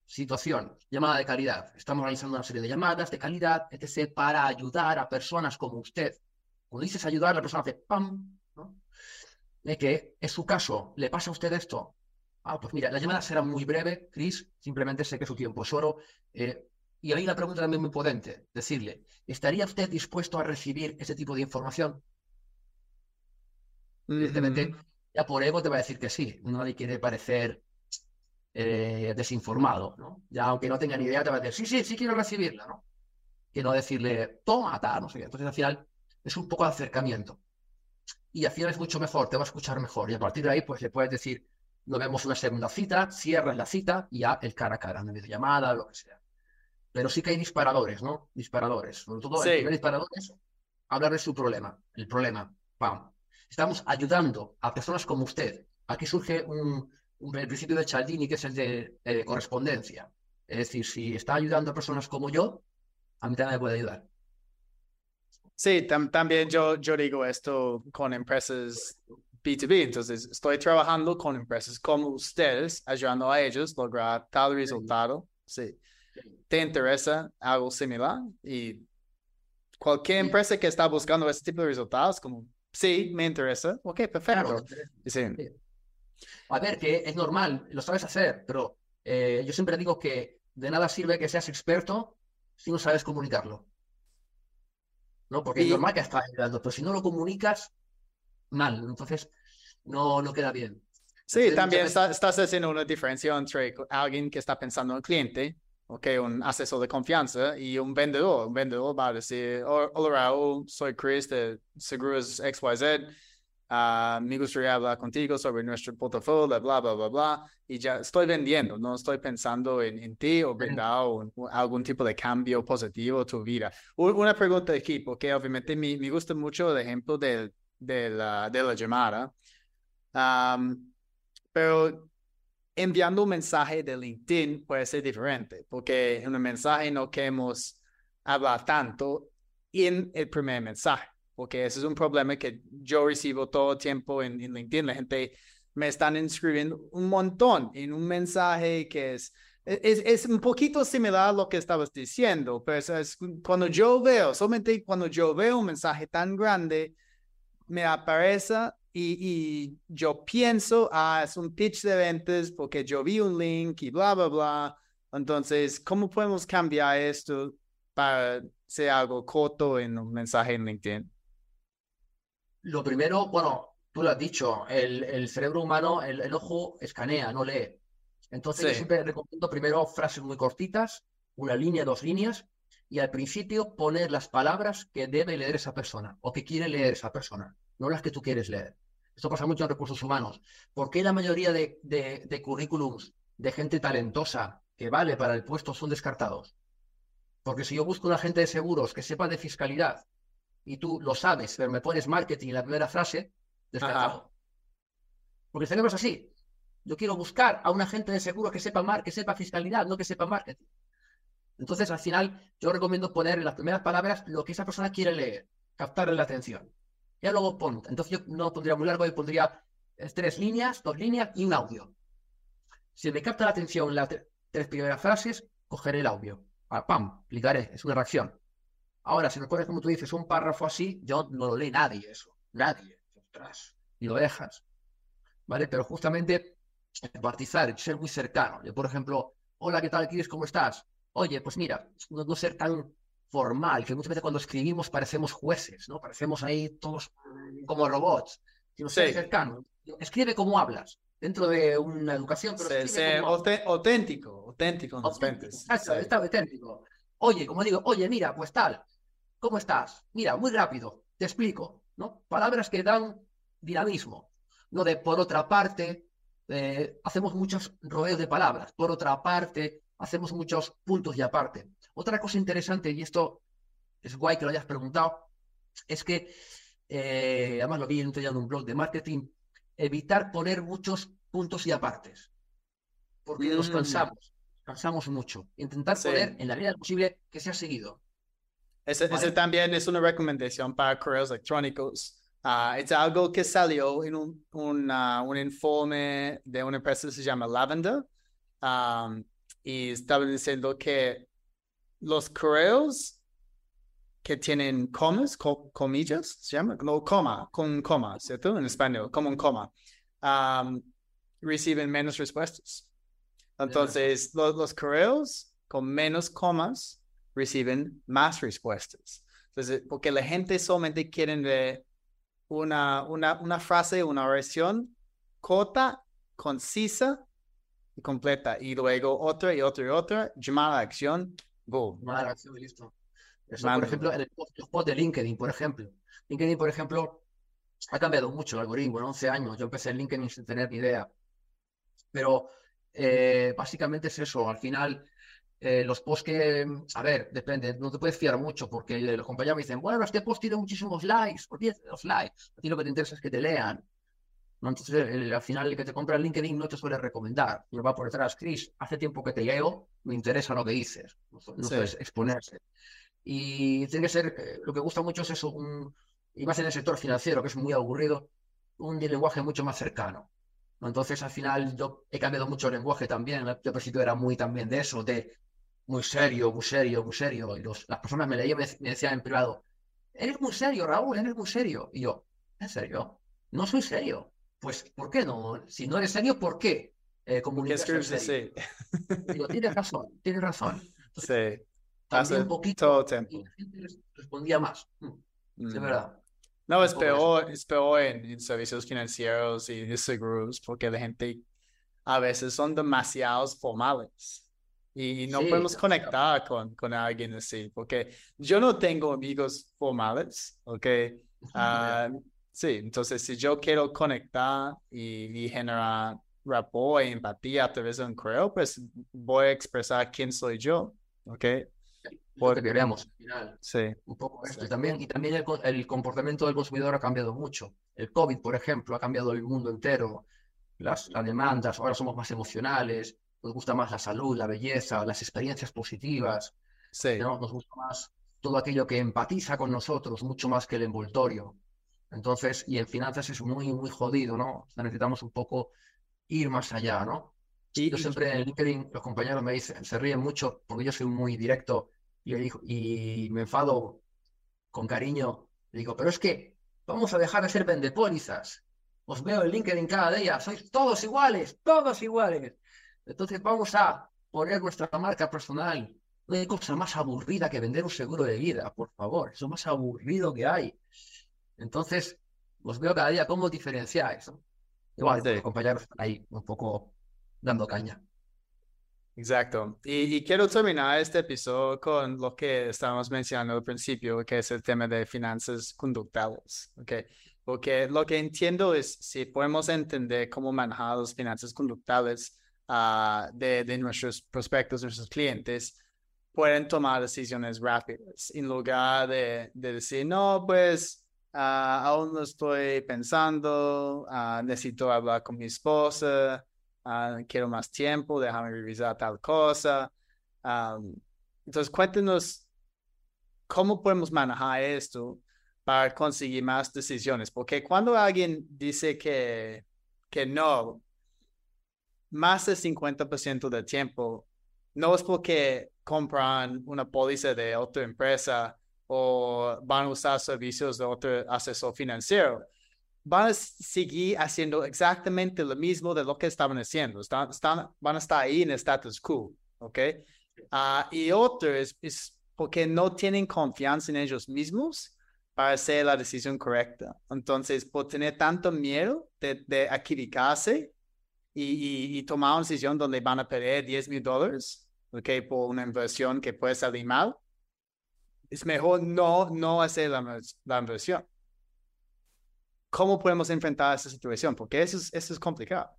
situación, llamada de calidad. Estamos realizando una serie de llamadas de calidad, etc., para ayudar a personas como usted. Cuando dices ayudar, la persona hace pam, ¿no? De que en su caso le pasa a usted esto. Ah, pues mira, la llamada será muy breve, Chris, simplemente sé que su tiempo es oro. Eh, y ahí la pregunta también muy potente, decirle, ¿estaría usted dispuesto a recibir ese tipo de información? Evidentemente, ya por ego te va a decir que sí. Nadie quiere parecer eh, desinformado, ¿no? Ya aunque no tenga ni idea, te va a decir, sí, sí, sí quiero recibirla, ¿no? Que no decirle, toma, tal, no sé qué. Entonces al final es un poco de acercamiento. Y al final es mucho mejor, te va a escuchar mejor. Y a partir de ahí, pues le puedes decir, nos vemos una segunda cita, cierras la cita y ya el cara a cara, una videollamada, lo que sea. Pero sí que hay disparadores, ¿no? Disparadores. Sobre todo el primer disparador es hablar de su problema. El problema, pam. Estamos ayudando a personas como usted. Aquí surge un, el principio de Cialdini, que es el de, correspondencia. Es decir, si está ayudando a personas como yo, a mí también me puede ayudar. Sí, también yo, yo digo esto con empresas B2B. Entonces, estoy trabajando con empresas como ustedes, ayudando a ellos a lograr tal resultado. Sí. ¿Te interesa algo similar? Y cualquier empresa que está buscando ese tipo de resultados, como, sí, me interesa. Ok, perfecto. sí. A ver, que es normal, lo sabes hacer, pero eh, yo siempre digo que de nada sirve que seas experto si no sabes comunicarlo. ¿No? Porque es normal que estás ayudando, pero si no lo comunicas, mal. Entonces, no, no queda bien. Sí, también estás haciendo una diferencia entre alguien que está pensando en el cliente, okay, un asesor de confianza y un vendedor. Un vendedor va a decir, hola Raúl, soy Chris de Seguros XYZ Ah, me gustaría hablar contigo sobre nuestro portafolio, bla, bla, bla, bla, y ya estoy vendiendo, no estoy pensando en, en ti o brindar algún tipo de cambio positivo a tu vida. Una pregunta aquí, porque obviamente me, me gusta mucho el ejemplo de, de, la, de la llamada, pero enviando un mensaje de LinkedIn puede ser diferente, porque en un mensaje no queremos hablar tanto en el primer mensaje porque ese es un problema que yo recibo todo el tiempo en, LinkedIn. La gente me están inscribiendo un montón en un mensaje que es, es, es, un poquito similar a lo que estabas diciendo, pero es, cuando yo veo, solamente cuando yo veo un mensaje tan grande, me aparece y, y yo pienso, ah, es un pitch de ventas porque yo vi un link y bla, bla, bla. Entonces, ¿cómo podemos cambiar esto para ser algo corto en un mensaje en LinkedIn? Lo primero, bueno, tú lo has dicho, el, el cerebro humano, el, ojo escanea, no lee. Entonces yo siempre recomiendo primero frases muy cortitas, una línea, dos líneas, y al principio poner las palabras que debe leer esa persona o que quiere leer esa persona, no las que tú quieres leer. Esto pasa mucho en recursos humanos. ¿Por qué la mayoría de, de, de currículums de gente talentosa que vale para el puesto son descartados? Porque si yo busco un agente de seguros que sepa de fiscalidad, y tú lo sabes, pero me pones marketing en la primera frase, descartado. Porque el cerebro es así. Yo quiero buscar a un agente de seguro que sepa mar, que sepa fiscalidad, no que sepa marketing. Entonces, al final, yo recomiendo poner en las primeras palabras lo que esa persona quiere leer, captarle la atención. Ya luego pongo. Entonces, yo no pondría muy largo, yo pondría tres líneas, dos líneas y un audio. Si me capta la atención las tres primeras frases, cogeré el audio. Ah, ¡Pam! Clicaré, es una reacción. Ahora, si me pones, como tú dices, un párrafo así, yo no lo lee nadie eso. Nadie. Ostras. Y lo dejas. ¿Vale? Pero justamente empatizar, ser muy cercano. Yo, por ejemplo, hola, ¿qué tal, Chris? ¿Cómo estás? Oye, pues mira, no, ser tan formal, que muchas veces cuando escribimos parecemos jueces, ¿no? Parecemos ahí todos como robots. Sino ser cercano. Escribe como hablas dentro de una educación, pero auténtico, auténtico Exacto, está auténtico. Oye, como digo, oye, mira, pues tal, ¿Cómo estás? Mira, muy rápido, te explico, ¿no? Palabras que dan dinamismo, no de por otra parte, eh, hacemos muchos rodeos de palabras, por otra parte, hacemos muchos puntos y aparte. Otra cosa interesante, y esto es guay que lo hayas preguntado, es que, eh, además lo vi en un blog de marketing, evitar poner muchos puntos y apartes, porque nos Mm. cansamos, cansamos mucho. Intentar Sí. poner en la medida posible que sea seguido. Ese, ese también es una recomendación para correos electrónicos. Ah, es algo que salió en un, una- un informe de una empresa que se llama Lavender. Am, y estaban diciendo que los correos que tienen comas, co- comillas, se llama, no, coma, con coma, ¿cierto? En español, como un coma, am, reciben menos respuestas. Entonces, los, los correos con menos comas reciben más respuestas. Entonces, porque la gente solamente quiere ver una, una, una frase, una oración corta, concisa y completa. Y luego otra y otra y otra, llamada a acción, boom. Tomar acción y listo. Eso, por ejemplo, en el post, de LinkedIn, por ejemplo. LinkedIn, por ejemplo, ha cambiado mucho el algoritmo. En 11 años yo empecé en LinkedIn sin tener ni idea. Pero eh, básicamente es eso. Al final, eh, los posts que, a ver, depende, no te puedes fiar mucho porque los compañeros me dicen, bueno, este post tiene muchísimos likes, de los likes. A ti lo que te interesa es que te lean. ¿no? Entonces, el- al final, el que te compra en LinkedIn no te suele recomendar. Y va por detrás, Chris, hace tiempo que te leo, me interesa lo que dices. No, no Sí. sueles exponerse. Y tiene que ser, eh, lo que gusta mucho es eso, un, y más en el sector financiero, que es muy aburrido, un lenguaje mucho más cercano. ¿no? Entonces, al final, yo he cambiado mucho el lenguaje también. Yo al principio era muy también de eso, de muy serio, muy serio, muy serio. Y los, las personas me leían y me, me decían en privado, eres muy serio, Raúl, eres muy serio. Y yo, ¿en serio? No soy serio. Pues, ¿por qué no? Si no eres serio, ¿por qué? Eh, ¿Qué comunicarse serio? así? Digo, tienes razón, tienes razón. Sí, También hace un poquito, todo el y tiempo. la gente res- respondía más. Mm, De Mm. verdad. No, es peor, es peor en, en servicios financieros y seguros porque la gente a veces son demasiados formales y no Sí, podemos conectar con, con alguien así porque yo no tengo amigos formales, ¿ok? <laughs> Ah, sí, entonces si yo quiero conectar y, y generar rapport y empatía a través de un correo, pues voy a expresar quién soy yo, ¿ok? Lo que queremos al final. Sí, Un poco esto. Sí. También, y también el, el comportamiento del consumidor ha cambiado mucho. El COVID, por ejemplo, ha cambiado el mundo entero. Las, las demandas, ahora somos más emocionales, nos gusta más la salud, la belleza, las experiencias positivas, sí, ¿no? Nos gusta más todo aquello que empatiza con nosotros, mucho más que el envoltorio. Entonces, y en finanzas es muy, muy jodido, ¿no? O sea, necesitamos un poco ir más allá, ¿no? Y- Yo siempre en LinkedIn, los compañeros me dicen, se ríen mucho porque yo soy muy directo y, le digo- y me enfado con cariño. Le digo, pero es que vamos a dejar de ser vendepólizas. Os veo en LinkedIn cada día, sois todos iguales, todos iguales. Entonces vamos a poner nuestra marca personal. No hay cosa más aburrida que vender un seguro de vida, por favor. Es lo más aburrido que hay. Entonces, os veo cada día cómo diferenciáis. ¿no? Igual, Sí. compañeros ahí un poco dando caña. Exacto. Y, y quiero terminar este episodio con lo que estábamos mencionando al principio, que es el tema de finanzas conductuales. ¿ok? Porque lo que entiendo es si podemos entender cómo manejar las finanzas conductuales ah, de, de nuestros prospectos, nuestros clientes, pueden tomar decisiones rápidas en lugar de, de decir, no, pues ah, aún lo estoy pensando, ah, necesito hablar con mi esposa. Quiero más tiempo, déjame revisar tal cosa. Am, entonces, cuéntenos cómo podemos manejar esto para conseguir más decisiones, porque cuando alguien dice que, que no, más del 50% del tiempo, no es porque compran una póliza de otra empresa o van a usar servicios de otro asesor financiero van a seguir haciendo exactamente lo mismo de lo que estaban haciendo. Están, están, van a estar ahí en el status quo, ¿ok? Ah, y otro es, es porque no tienen confianza en ellos mismos para hacer la decisión correcta. Entonces, por tener tanto miedo de, de equivocarse y, y, y tomar una decisión donde van a perder 10 mil dólares, ¿ok? Por una inversión que puede salir mal, es mejor no, no hacer la, la inversión. ¿Cómo podemos enfrentar esa situación? Porque eso es, eso es complicado.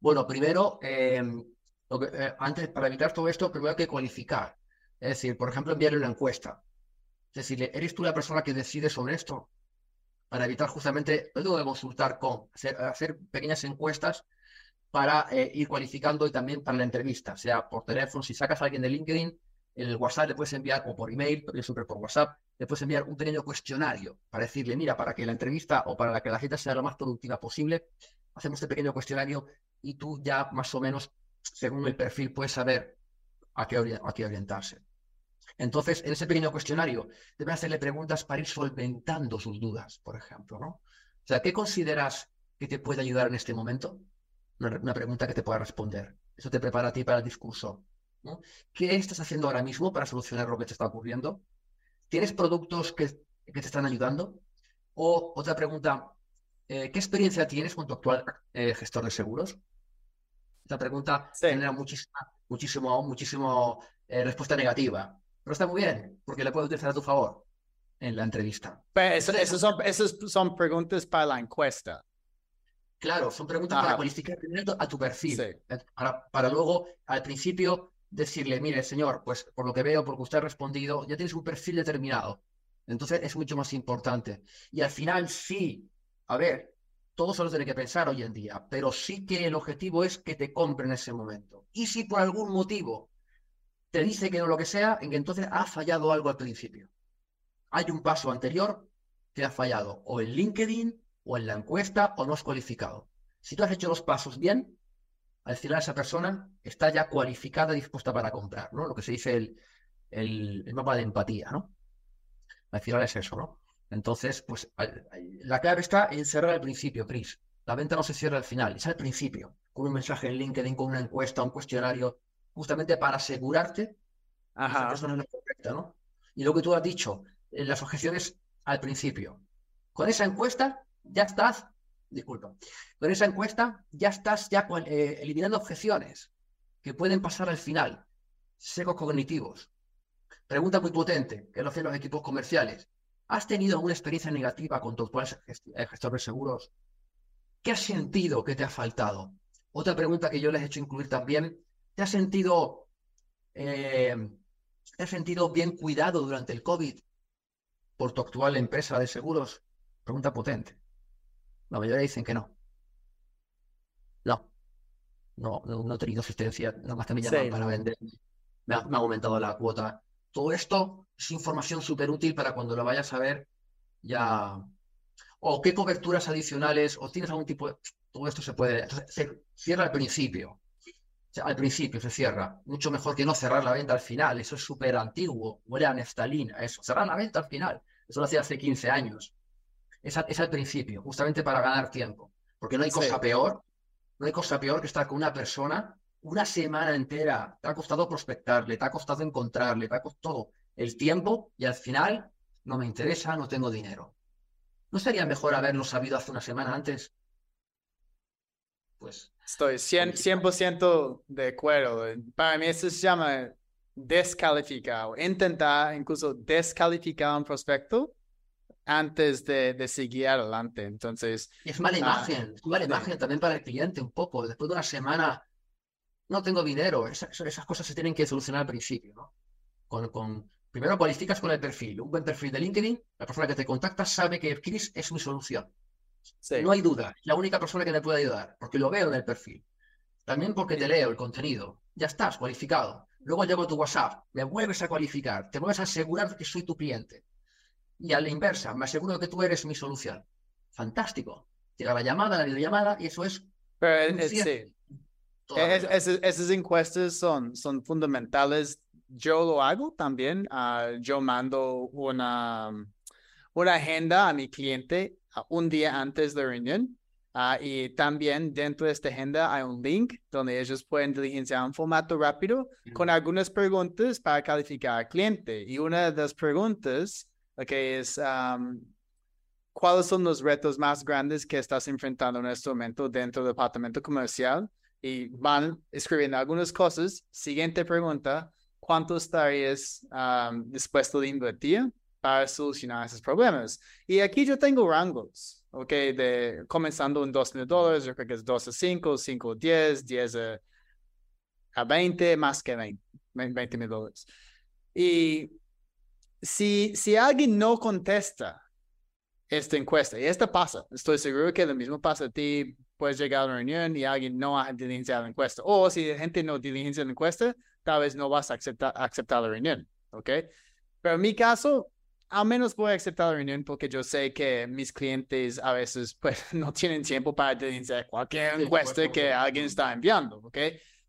Bueno, primero, eh, que, eh, antes, para evitar todo esto, primero hay que cualificar. Es decir, por ejemplo, enviarle una encuesta. Es decir, ¿eres tú la persona que decide sobre esto? Para evitar justamente, luego de consultar con, hacer, pequeñas encuestas para eh, ir cualificando y también para la entrevista, sea por teléfono, si sacas a alguien de LinkedIn, el WhatsApp le puedes enviar, o por email, pero siempre por WhatsApp, le puedes enviar un pequeño cuestionario para decirle, mira, para que la entrevista o para que la cita sea lo más productiva posible, hacemos este pequeño cuestionario y tú ya más o menos, según el perfil, puedes saber a qué, a qué orientarse. Entonces, en ese pequeño cuestionario, debes hacerle preguntas para ir solventando sus dudas, por ejemplo, ¿no? O sea, ¿qué consideras que te puede ayudar en este momento? Una, pregunta que te pueda responder. Eso te prepara a ti para el discurso. ¿Qué estás haciendo ahora mismo para solucionar lo que te está ocurriendo? ¿Tienes productos que, te están ayudando? O otra pregunta, eh, ¿qué experiencia tienes con tu actual eh, gestor de seguros? Esta pregunta genera muchísima, muchísimo, muchísimo eh, respuesta negativa. Pero está muy bien, porque la puedes utilizar a tu favor en la entrevista. Pero eso, son, esas son preguntas para la encuesta. Claro, son preguntas para cualificar primero a tu perfil. Para, para, luego, al principio, decirle, mire, señor, pues por lo que veo, porque usted ha respondido, ya tienes un perfil determinado. Entonces es mucho más importante. Y al final sí, a ver, todos se lo tiene que pensar hoy en día, pero sí que el objetivo es que te compre en ese momento. Y si por algún motivo te dice que no lo que sea, en que entonces ha fallado algo al principio. Hay un paso anterior que ha fallado, o en LinkedIn, o en la encuesta, o no has cualificado. Si tú has hecho los pasos bien, al final esa persona está ya cualificada y dispuesta para comprar, ¿no? Lo que se dice el, el, mapa de empatía, ¿no? Al final es eso, ¿no? Entonces, pues la clave está en cerrar al principio, Chris. La venta no se cierra al final, es al principio, con un mensaje en LinkedIn, con una encuesta, un cuestionario, justamente para asegurarte Ajá. que esa persona es la correcta, ¿no? Y lo que tú has dicho, en las objeciones al principio. Con esa encuesta ya estás disculpa, con esa encuesta ya estás ya eh, eliminando objeciones que pueden pasar al final, secos cognitivos. Pregunta muy potente, que lo hacen los equipos comerciales. ¿Has tenido alguna experiencia negativa con tu actual eh, gestor de seguros? ¿Qué has sentido que te ha faltado? Otra pregunta que yo les he hecho incluir también, ¿te has sentido, eh, ¿te has sentido bien cuidado durante el COVID por tu actual empresa de seguros? Pregunta potente. La mayoría dicen que no. No. No, no, he tenido asistencia, nada más me llaman para vender. Me ha, aumentado la cuota. Todo esto es información súper útil para cuando lo vayas a ver ya. O qué coberturas adicionales, o tienes algún tipo de. Todo esto se puede. Entonces, se cierra al principio. Al principio se cierra. Mucho mejor que no cerrar la venta al final. Eso es súper antiguo. Huele a neftalina, eso. Cerrar la venta al final. Eso lo hacía hace 15 años es, al principio, justamente para ganar tiempo. Porque no hay cosa peor, no hay cosa peor que estar con una persona una semana entera. Te ha costado prospectarle, te ha costado encontrarle, te ha costado el tiempo y al final no me interesa, no tengo dinero. ¿No sería mejor haberlo sabido hace una semana antes? Pues. Estoy 100%, de acuerdo. Para mí eso se llama descalificar, intentar incluso descalificar un prospecto antes de, de seguir adelante. Entonces. es mala ah, imagen, es mala imagen también para el cliente un poco. Después de una semana, no tengo dinero. Esas, esas cosas se tienen que solucionar al principio, ¿no? Con, con, primero cualificas con el perfil. Un buen perfil de LinkedIn, la persona que te contacta sabe que Chris es mi solución. No hay duda, la única persona que te puede ayudar, porque lo veo en el perfil. También porque te leo el contenido. Ya estás cualificado. Luego llevo tu WhatsApp, me vuelves a cualificar, te vuelves a asegurar que soy tu cliente. Y a la inversa, me aseguro que tú eres mi solución. Fantástico. Llega la llamada, la videollamada, y eso es. Pero sí. esas, encuestas son, son fundamentales. Yo lo hago también. Ah, yo mando una, una agenda a mi cliente un día antes de la reunión. Ah, y también dentro de esta agenda hay un link donde ellos pueden diligenciar un formato rápido con algunas preguntas para calificar al cliente. Y una de las preguntas que es cuáles son los retos más grandes que estás enfrentando en este momento dentro del departamento comercial y van escribiendo algunas cosas. Siguiente pregunta, ¿cuánto estarías dispuesto a invertir para solucionar esos problemas? Y aquí yo tengo rangos, ¿ok? De, comenzando en 2 mil dólares, yo creo que es 2 a 5, 5 a 10, 10 a, a 20, más que 20 mil dólares. Y si, si alguien no contesta esta encuesta, y esta pasa, estoy seguro que lo mismo pasa a ti, puedes llegar a una reunión y alguien no ha diligenciado la encuesta, o si la gente no diligencia la encuesta, tal vez no vas a aceptar, aceptar la reunión, ¿ok? Pero en mi caso, al menos voy a aceptar la reunión porque yo sé que mis clientes a veces pues <laughs> no tienen tiempo para diligenciar cualquier encuesta que alguien está enviando, ¿ok?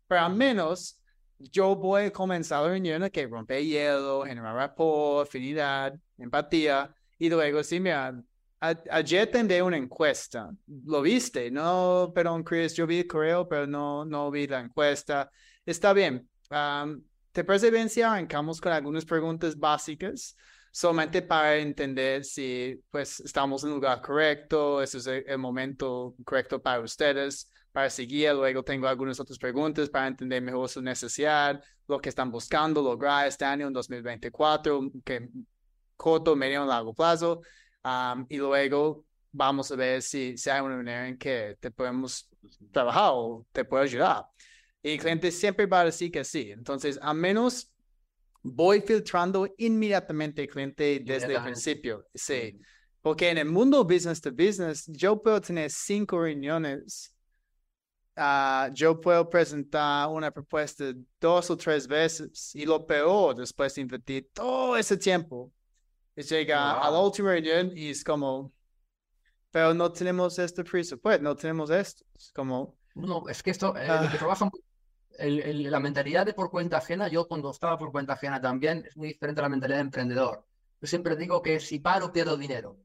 Pero al menos yo voy a comenzar la reunión que romper hielo, generar rapport, afinidad, empatía, y luego, sí, mira, ayer tendré una encuesta, lo viste, no, perdón, Chris, yo vi el correo, pero no, no vi la encuesta. Está bien, ¿te parece bien si arrancamos con algunas preguntas básicas? Solamente para entender si pues estamos en el lugar correcto, ese es el momento correcto para ustedes para seguir. Luego tengo algunas otras preguntas para entender mejor su necesidad, lo que están buscando lograr este año en 2024, que corto, medio, largo plazo. y luego vamos a ver si, si hay una manera en que te podemos trabajar o te puedo ayudar. Y el cliente siempre va a decir que sí. Entonces, a menos voy filtrando inmediatamente el cliente desde el principio. Sí. Porque en el mundo business to business, yo puedo tener cinco reuniones Ah, yo puedo presentar una propuesta dos o tres veces y lo peor después de invertir todo ese tiempo es llegar a la última reunión y es como, pero no tenemos este presupuesto, no tenemos esto. Es como... No, es que esto, eh, lo que ah. El, la mentalidad de por cuenta ajena, yo cuando estaba por cuenta ajena también, es muy diferente a la mentalidad de emprendedor. Yo siempre digo que si paro, pierdo dinero.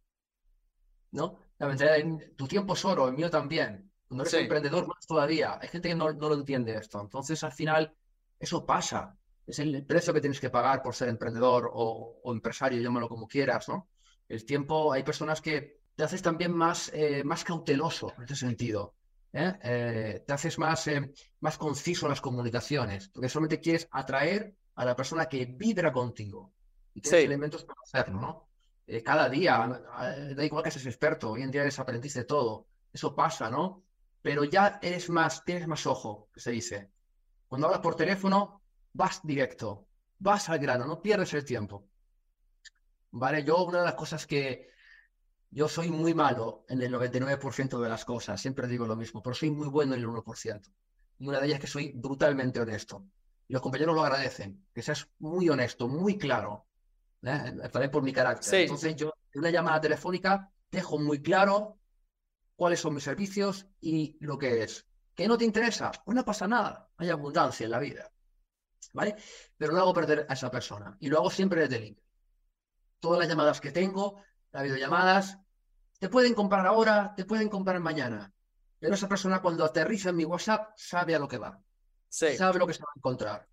¿No? La mentalidad de tu tiempo es oro, el mío también. Cuando eres emprendedor, más todavía. Hay gente que no, no, lo entiende esto. Entonces, al final, eso pasa. Es el precio que tienes que pagar por ser emprendedor o, o empresario, llámalo como quieras, ¿no? El tiempo, hay personas que te haces también más, eh, más cauteloso en ese sentido. ¿Eh? Eh, te haces más, más conciso en las comunicaciones, porque solamente quieres atraer a la persona que vibra contigo. Y tienes elementos para hacerlo, ¿no? cada día, da igual que seas experto, hoy en día eres aprendiz de todo. Eso pasa, ¿no? pero ya eres más, tienes más ojo, que se dice. Cuando hablas por teléfono, vas directo, vas al grano, no pierdes el tiempo. Vale, yo una de las cosas que yo soy muy malo en el 99% de las cosas, siempre digo lo mismo, pero soy muy bueno en el 1%. Y una de ellas es que soy brutalmente honesto. Y los compañeros lo agradecen, que seas muy honesto, muy claro. ¿eh? También por mi carácter. Entonces yo en una llamada telefónica dejo muy claro cuáles son mis servicios y lo que es. ¿Que no te interesa? Pues no pasa nada, hay abundancia en la vida. ¿Vale? Pero no hago perder a esa persona y lo hago siempre desde LinkedIn. Todas las llamadas que tengo, las videollamadas, te pueden comprar ahora, te pueden comprar mañana. Pero esa persona cuando aterriza en mi WhatsApp sabe a lo que va. Sabe lo que se va a encontrar.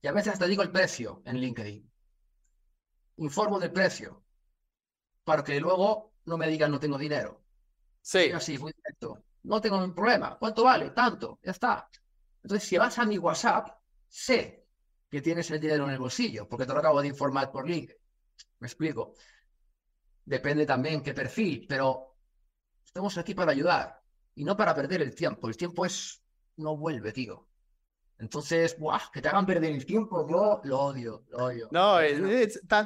Y a veces hasta digo el precio en LinkedIn. Informo del precio. Para que luego no me digan no tengo dinero. Sí. Así, muy directo. No tengo ningún problema. ¿Cuánto vale? Tanto. Ya está. Entonces, si vas a mi WhatsApp, sé que tienes el dinero en el bolsillo, porque te lo acabo de informar por link. Me explico. Depende también qué perfil, pero estamos aquí para ayudar y no para perder el tiempo. El tiempo es no vuelve, tío. Entonces, ¡buah! que te hagan perder el tiempo, yo lo odio, lo odio. No,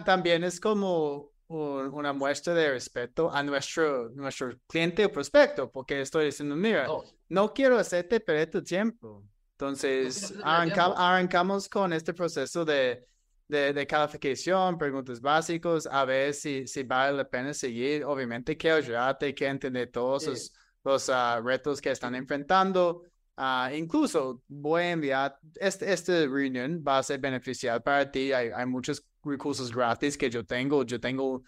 también es como una muestra de respeto a nuestro, nuestro cliente o prospecto, porque estoy diciendo, mira, no quiero hacerte perder tu tiempo. Entonces, arrancamos con este proceso de, de, calificación, preguntas básicas, a ver si, si vale la pena seguir. Obviamente quiero ayudarte, quiero entender todos los, los ah, retos que están enfrentando. Uh, incluso voy a enviar, este, esta reunión va a ser beneficial para ti. Hay, hay muchos recursos gratis que yo tengo. Yo tengo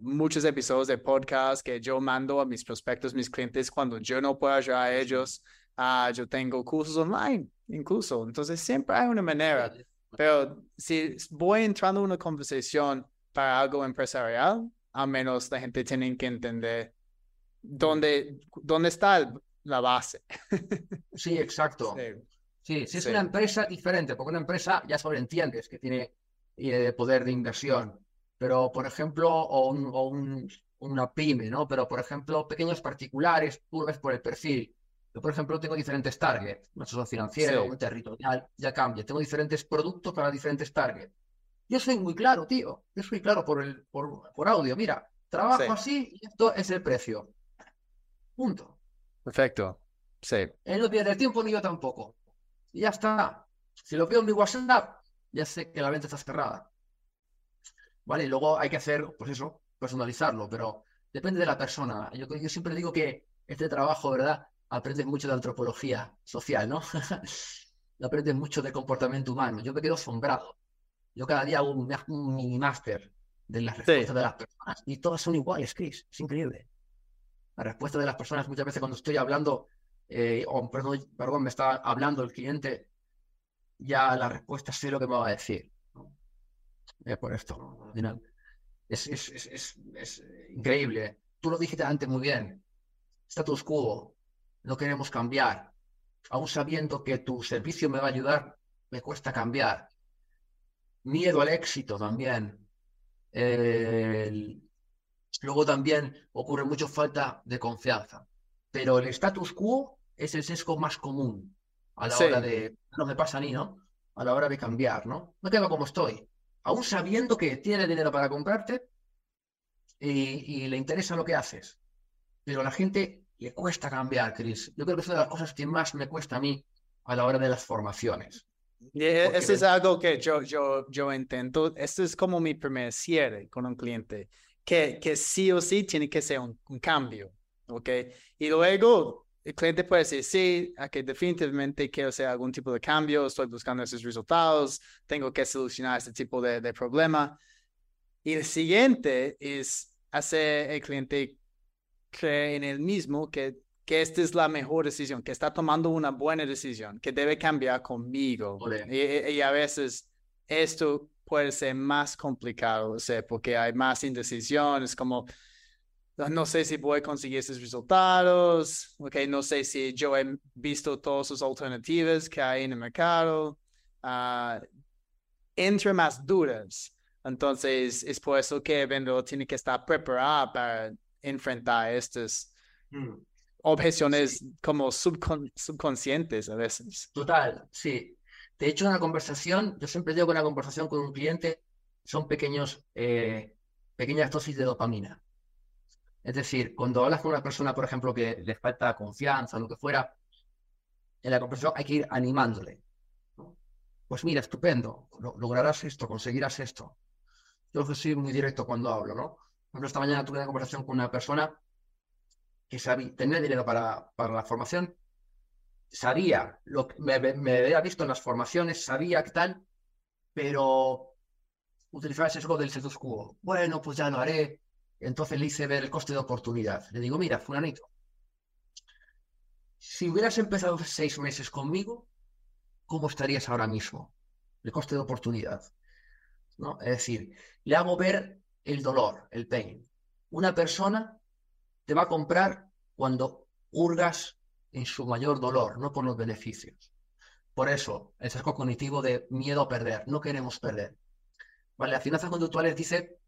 muchos episodios de podcast que yo mando a mis prospectos, mis clientes, cuando yo no puedo ayudar a ellos. Uh, yo tengo cursos online, incluso. Entonces, siempre hay una manera. Pero si voy entrando en una conversación para algo empresarial, a menos la gente tiene que entender dónde, dónde está la base. <laughs> Sí, exacto. Sí, si es una empresa diferente, porque una empresa ya sobreentiendes que tiene eh, poder de inversión, pero por ejemplo, o, un, una pyme, ¿no? Pero por ejemplo, pequeños particulares, tú ves por el perfil. Yo, por ejemplo, tengo diferentes targets, una asociación financiera, un territorial, ya cambia. Tengo diferentes productos para diferentes targets. Yo soy muy claro, tío. Yo soy claro por, el, por, por audio. Mira, trabajo Sí. así y esto es el precio. Punto. Perfecto. Sí. Él no pierde el tiempo ni yo tampoco. Y ya está. Si lo veo en mi WhatsApp, ya sé que la venta está cerrada. Vale, y luego hay que hacer, pues eso, personalizarlo, pero depende de la persona. Yo, yo siempre digo que este trabajo, ¿verdad? Aprendes mucho de antropología social, ¿no? <laughs> Aprendes mucho de comportamiento humano. Yo me quedo asombrado. Yo cada día hago un, un mini máster de las respuestas de las personas y todas son iguales, Chris. Es increíble. La respuesta de las personas muchas veces cuando estoy hablando eh, o perdón, perdón, me está hablando el cliente, ya la respuesta sé lo que me va a decir. ¿no? Eh, por esto, es, es, es increíble. Tú lo dijiste antes muy bien. Status quo, no queremos cambiar. Aún sabiendo que tu servicio me va a ayudar, me cuesta cambiar. Miedo al éxito también. Eh, Luego también ocurre mucho falta de confianza. Pero el status quo es el sesgo más común a la Sí. hora de, no me pasa ni, ¿no? A la hora de cambiar, ¿no? Me quedo como estoy. Aún sabiendo que tiene dinero para comprarte y, y le interesa lo que haces. Pero a la gente le cuesta cambiar, Chris. Yo creo que es una de las cosas que más me cuesta a mí a la hora de las formaciones. Y Porque eso es algo que yo, yo, yo intento. Esto es como mi primer cierre con un cliente, que, que sí o sí tiene que ser un, un cambio, ¿ok? Y luego el cliente puede decir, sí, que definitivamente quiero hacer algún tipo de cambio, estoy buscando esos resultados, tengo que solucionar este tipo de, de problema. Y el siguiente es hacer el cliente creer en él mismo que, que esta es la mejor decisión, que está tomando una buena decisión, que debe cambiar conmigo. Y, a veces esto puede ser más complicado, o sea, porque hay más indecisión, es como, no- sé si voy a conseguir esos resultados, okay, no sé si yo he visto todas sus alternativas que hay en el mercado. ah, entre más dudas. Entonces, es por eso que el vendedor tiene que estar preparado para enfrentar estas objeciones como subcon- subconscientes a veces. Total, sí. De hecho, una conversación, yo siempre digo que una conversación con un cliente son pequeños, eh, pequeñas dosis de dopamina. Es decir, cuando hablas con una persona, por ejemplo, que le falta confianza o lo que fuera, en la conversación hay que ir animándole. Pues mira, estupendo, lo- lograrás esto, conseguirás esto. Yo soy muy directo cuando hablo, ¿no? Ejemplo, esta mañana tuve una conversación con una persona que sabía, tenía dinero para, la formación, sabía lo que me, había visto en las formaciones, sabía que tal, pero utilizaba el sesgo del status quo. Bueno, pues ya lo haré. Entonces le hice ver el coste de oportunidad. Le digo, mira, fulanito, si hubieras empezado seis meses conmigo, ¿cómo estarías ahora mismo? El coste de oportunidad. ¿no? Es decir, le hago ver el dolor, el pain. Una persona te va a comprar cuando hurgas en su mayor dolor, no por los beneficios. Por eso, el sesgo cognitivo de miedo a perder, no queremos perder. Vale, las finanzas conductuales dice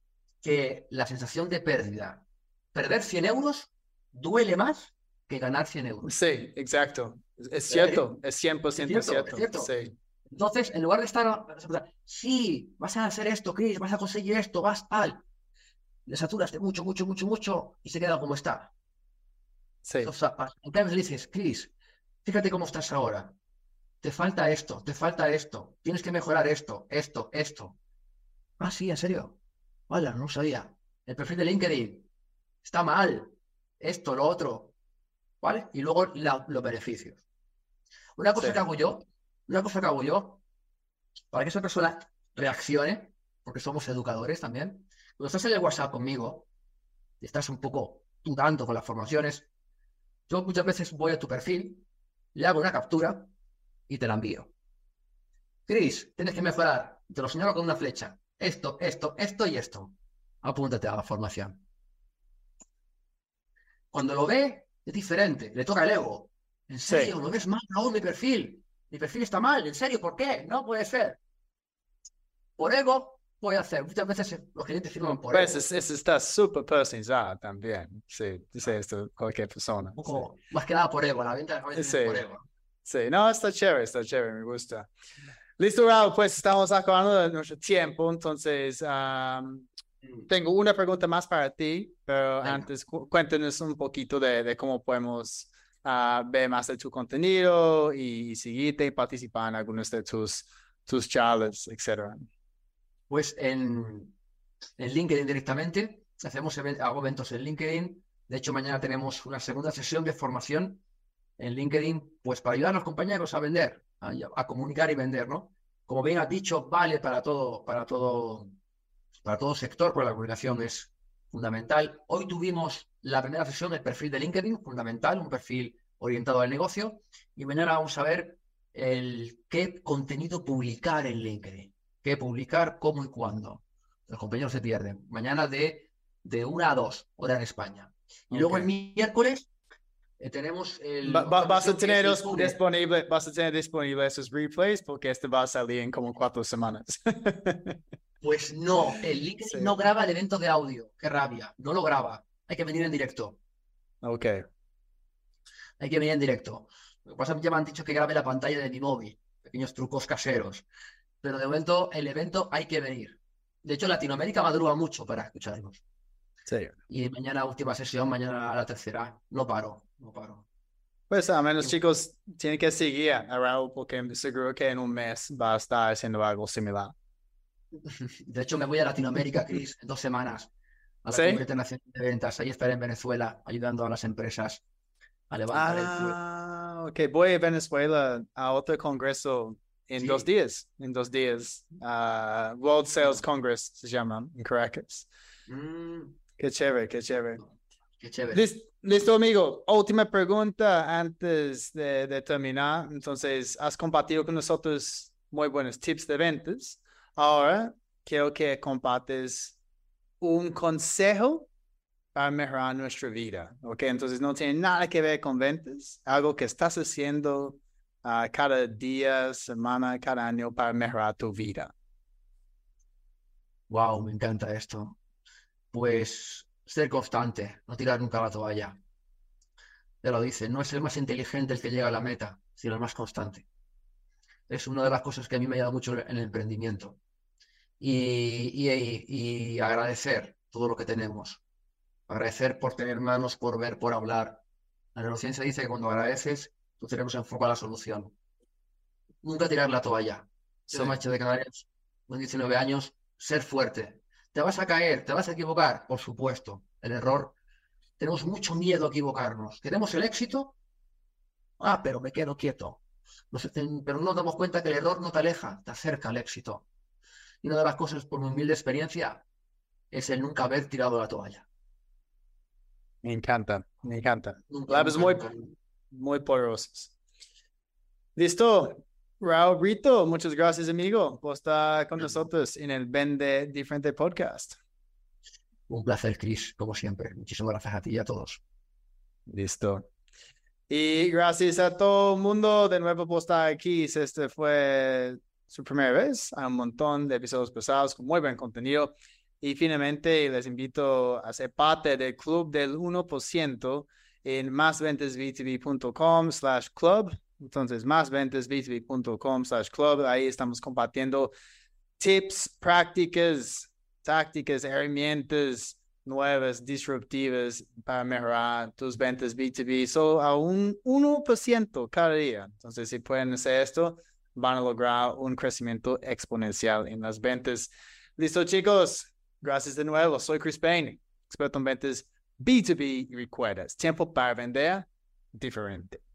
que la sensación de pérdida, perder 100 euros, duele más que ganar 100 euros. Sí, exacto. Es- Es cierto, es 100% cierto, es cierto. cierto. Sí, Entonces, en lugar de estar, sí, vas a hacer esto, Chris, vas a conseguir esto, vas tal, le saturas de mucho, mucho, mucho, mucho y se queda como está. sí, O sea, en cambio le dices, Chris, fíjate cómo estás ahora. Te falta esto, te falta esto, tienes que mejorar esto, esto, esto. Ah, sí, en serio. Hola, no sabía. El perfil de LinkedIn está mal. Esto, lo otro. ¿Vale? Y luego la- los beneficios. Una cosa Sí. que hago yo, una cosa que hago yo, para que esa persona reaccione, porque somos educadores también, cuando estás en el WhatsApp conmigo, y estás un poco dudando con las formaciones, yo muchas veces voy a tu perfil, le hago una captura y te la envío. Chris, tienes que mejorar. Te lo señalo con una flecha. Esto, esto, esto y esto. Apúntate a la formación. Cuando lo ve, es diferente. Le toca el ego. ¿En Sí. serio? ¿Lo ves mal aún mi perfil? Mi perfil está mal. ¿En serio? ¿Por qué? No puede ser. Por ego, voy a hacer. Muchas veces los clientes firman por Pues es- es- está súper personalizado también. Sí, dice esto cualquier persona. Un sí. poco, más que nada por ego. La venta veces Sí. por ego. Sí, no, está chévere, está chévere, me gusta. Listo, Raúl, pues estamos acabando de nuestro tiempo, entonces um, tengo una pregunta más para ti, pero Venga. antes cu- cuéntanos un poquito de, de cómo podemos ah, ver más de tu contenido y, seguirte y participar en algunos de tus, tus charlas, etcétera. Pues en, LinkedIn directamente, hacemos even- hago eventos en LinkedIn. De hecho, mañana tenemos una segunda sesión de formación en LinkedIn, pues para ayudar a los compañeros a vender, a, comunicar y vender, ¿no? Como bien has dicho, vale para todo, para todo, para todo sector, porque la comunicación es fundamental. Hoy tuvimos la primera sesión, el perfil de LinkedIn, fundamental, un perfil orientado al negocio. Y mañana vamos a ver el qué contenido publicar en LinkedIn, qué publicar, cómo y cuándo. Los compañeros se pierden. Mañana de, de 1 a 2, hora en España. Y luego el miércoles eh, tenemos el. Va- va- otra vas a tener los disponible, vas a tener disponible esos replays porque este va a salir en como cuatro semanas. <laughs> Pues no, el LinkedIn Sí. no graba el evento de audio. Qué rabia. No lo graba. Hay que venir en directo. ok, Hay que venir en directo. Lo que pasa es que ya me han dicho que grabe la pantalla de mi móvil. Pequeños trucos caseros. Pero de momento, el evento hay que venir. De hecho, Latinoamérica madruga mucho para escucharnos. sí. Y mañana última sesión, mañana la tercera. No paro, no paro. Pues a menos chicos tienen que seguir a Raúl porque seguro que en un mes va a estar haciendo algo similar. <laughs> De hecho, me voy a Latinoamérica, Chris, en dos semanas. A la ¿Sí? Internacional de Ventas. Ahí estaré en Venezuela, ayudando a las empresas a levantar el fuego. Ah, ok. Voy a Venezuela a otro congreso en Sí. dos días. En dos días. Ah, World Sales Congress se llama en Caracas. Mm, Qué chévere, qué chévere. qué chévere. Lis- Listo, amigo. Última pregunta antes de, de terminar. Entonces, has compartido con nosotros muy buenos tips de ventas. Ahora, quiero que compartes un consejo para mejorar nuestra vida. ¿Ok? Entonces, no tiene nada que ver con ventas. Algo que estás haciendo cada día, semana, cada año para mejorar tu vida. Wow, me encanta esto. Pues ser constante, no tirar nunca la toalla. Ya lo dice, no es el más inteligente el que llega a la meta, sino el más constante. Es una de las cosas que a mí me ayuda mucho en el emprendimiento. Y, y- y agradecer todo lo que tenemos. Agradecer por tener manos, por ver, por hablar. La neurociencia dice que cuando agradeces, tu cerebro se enfoca a la solución. Nunca tirar la toalla. Sí. Yo, macho de Canarias, con 19 años, ser fuerte. ¿Te vas a caer? ¿Te vas a equivocar? Por supuesto. El error. Tenemos mucho miedo a equivocarnos. ¿Queremos el éxito? Ah, pero me quedo quieto. Nos pero no nos damos cuenta que el error no te aleja, te acerca al éxito. Y una de las cosas, por mi humilde experiencia, es el nunca haber tirado la toalla. Me encanta, me encanta. Nunca, nunca, muy, nunca. Muy poderosas. Listo. Raúl Brito, muchas gracias, amigo, por estar con nosotros en el Vende Diferente Podcast. Un placer, Chris, como siempre. Muchísimas gracias a ti y a todos. Listo. Y gracias a todo el mundo de nuevo por estar aquí. Este fue su primera vez, hay un montón de episodios pasados con muy buen contenido. Y finalmente les invito a ser parte del club del 1% en másventasb2b.com slash club. Entonces, másventasb2b.com slash club. Ahí estamos compartiendo tips, prácticas, tácticas, herramientas nuevas, disruptivas para mejorar tus ventas B2B. So, a un 1% cada día. Entonces, si pueden hacer esto, van a lograr un crecimiento exponencial en las ventas. Listo, chicos. Gracias de nuevo. Soy Chris Payne, experto en ventas B2B y recuerda, es tiempo para vender diferente.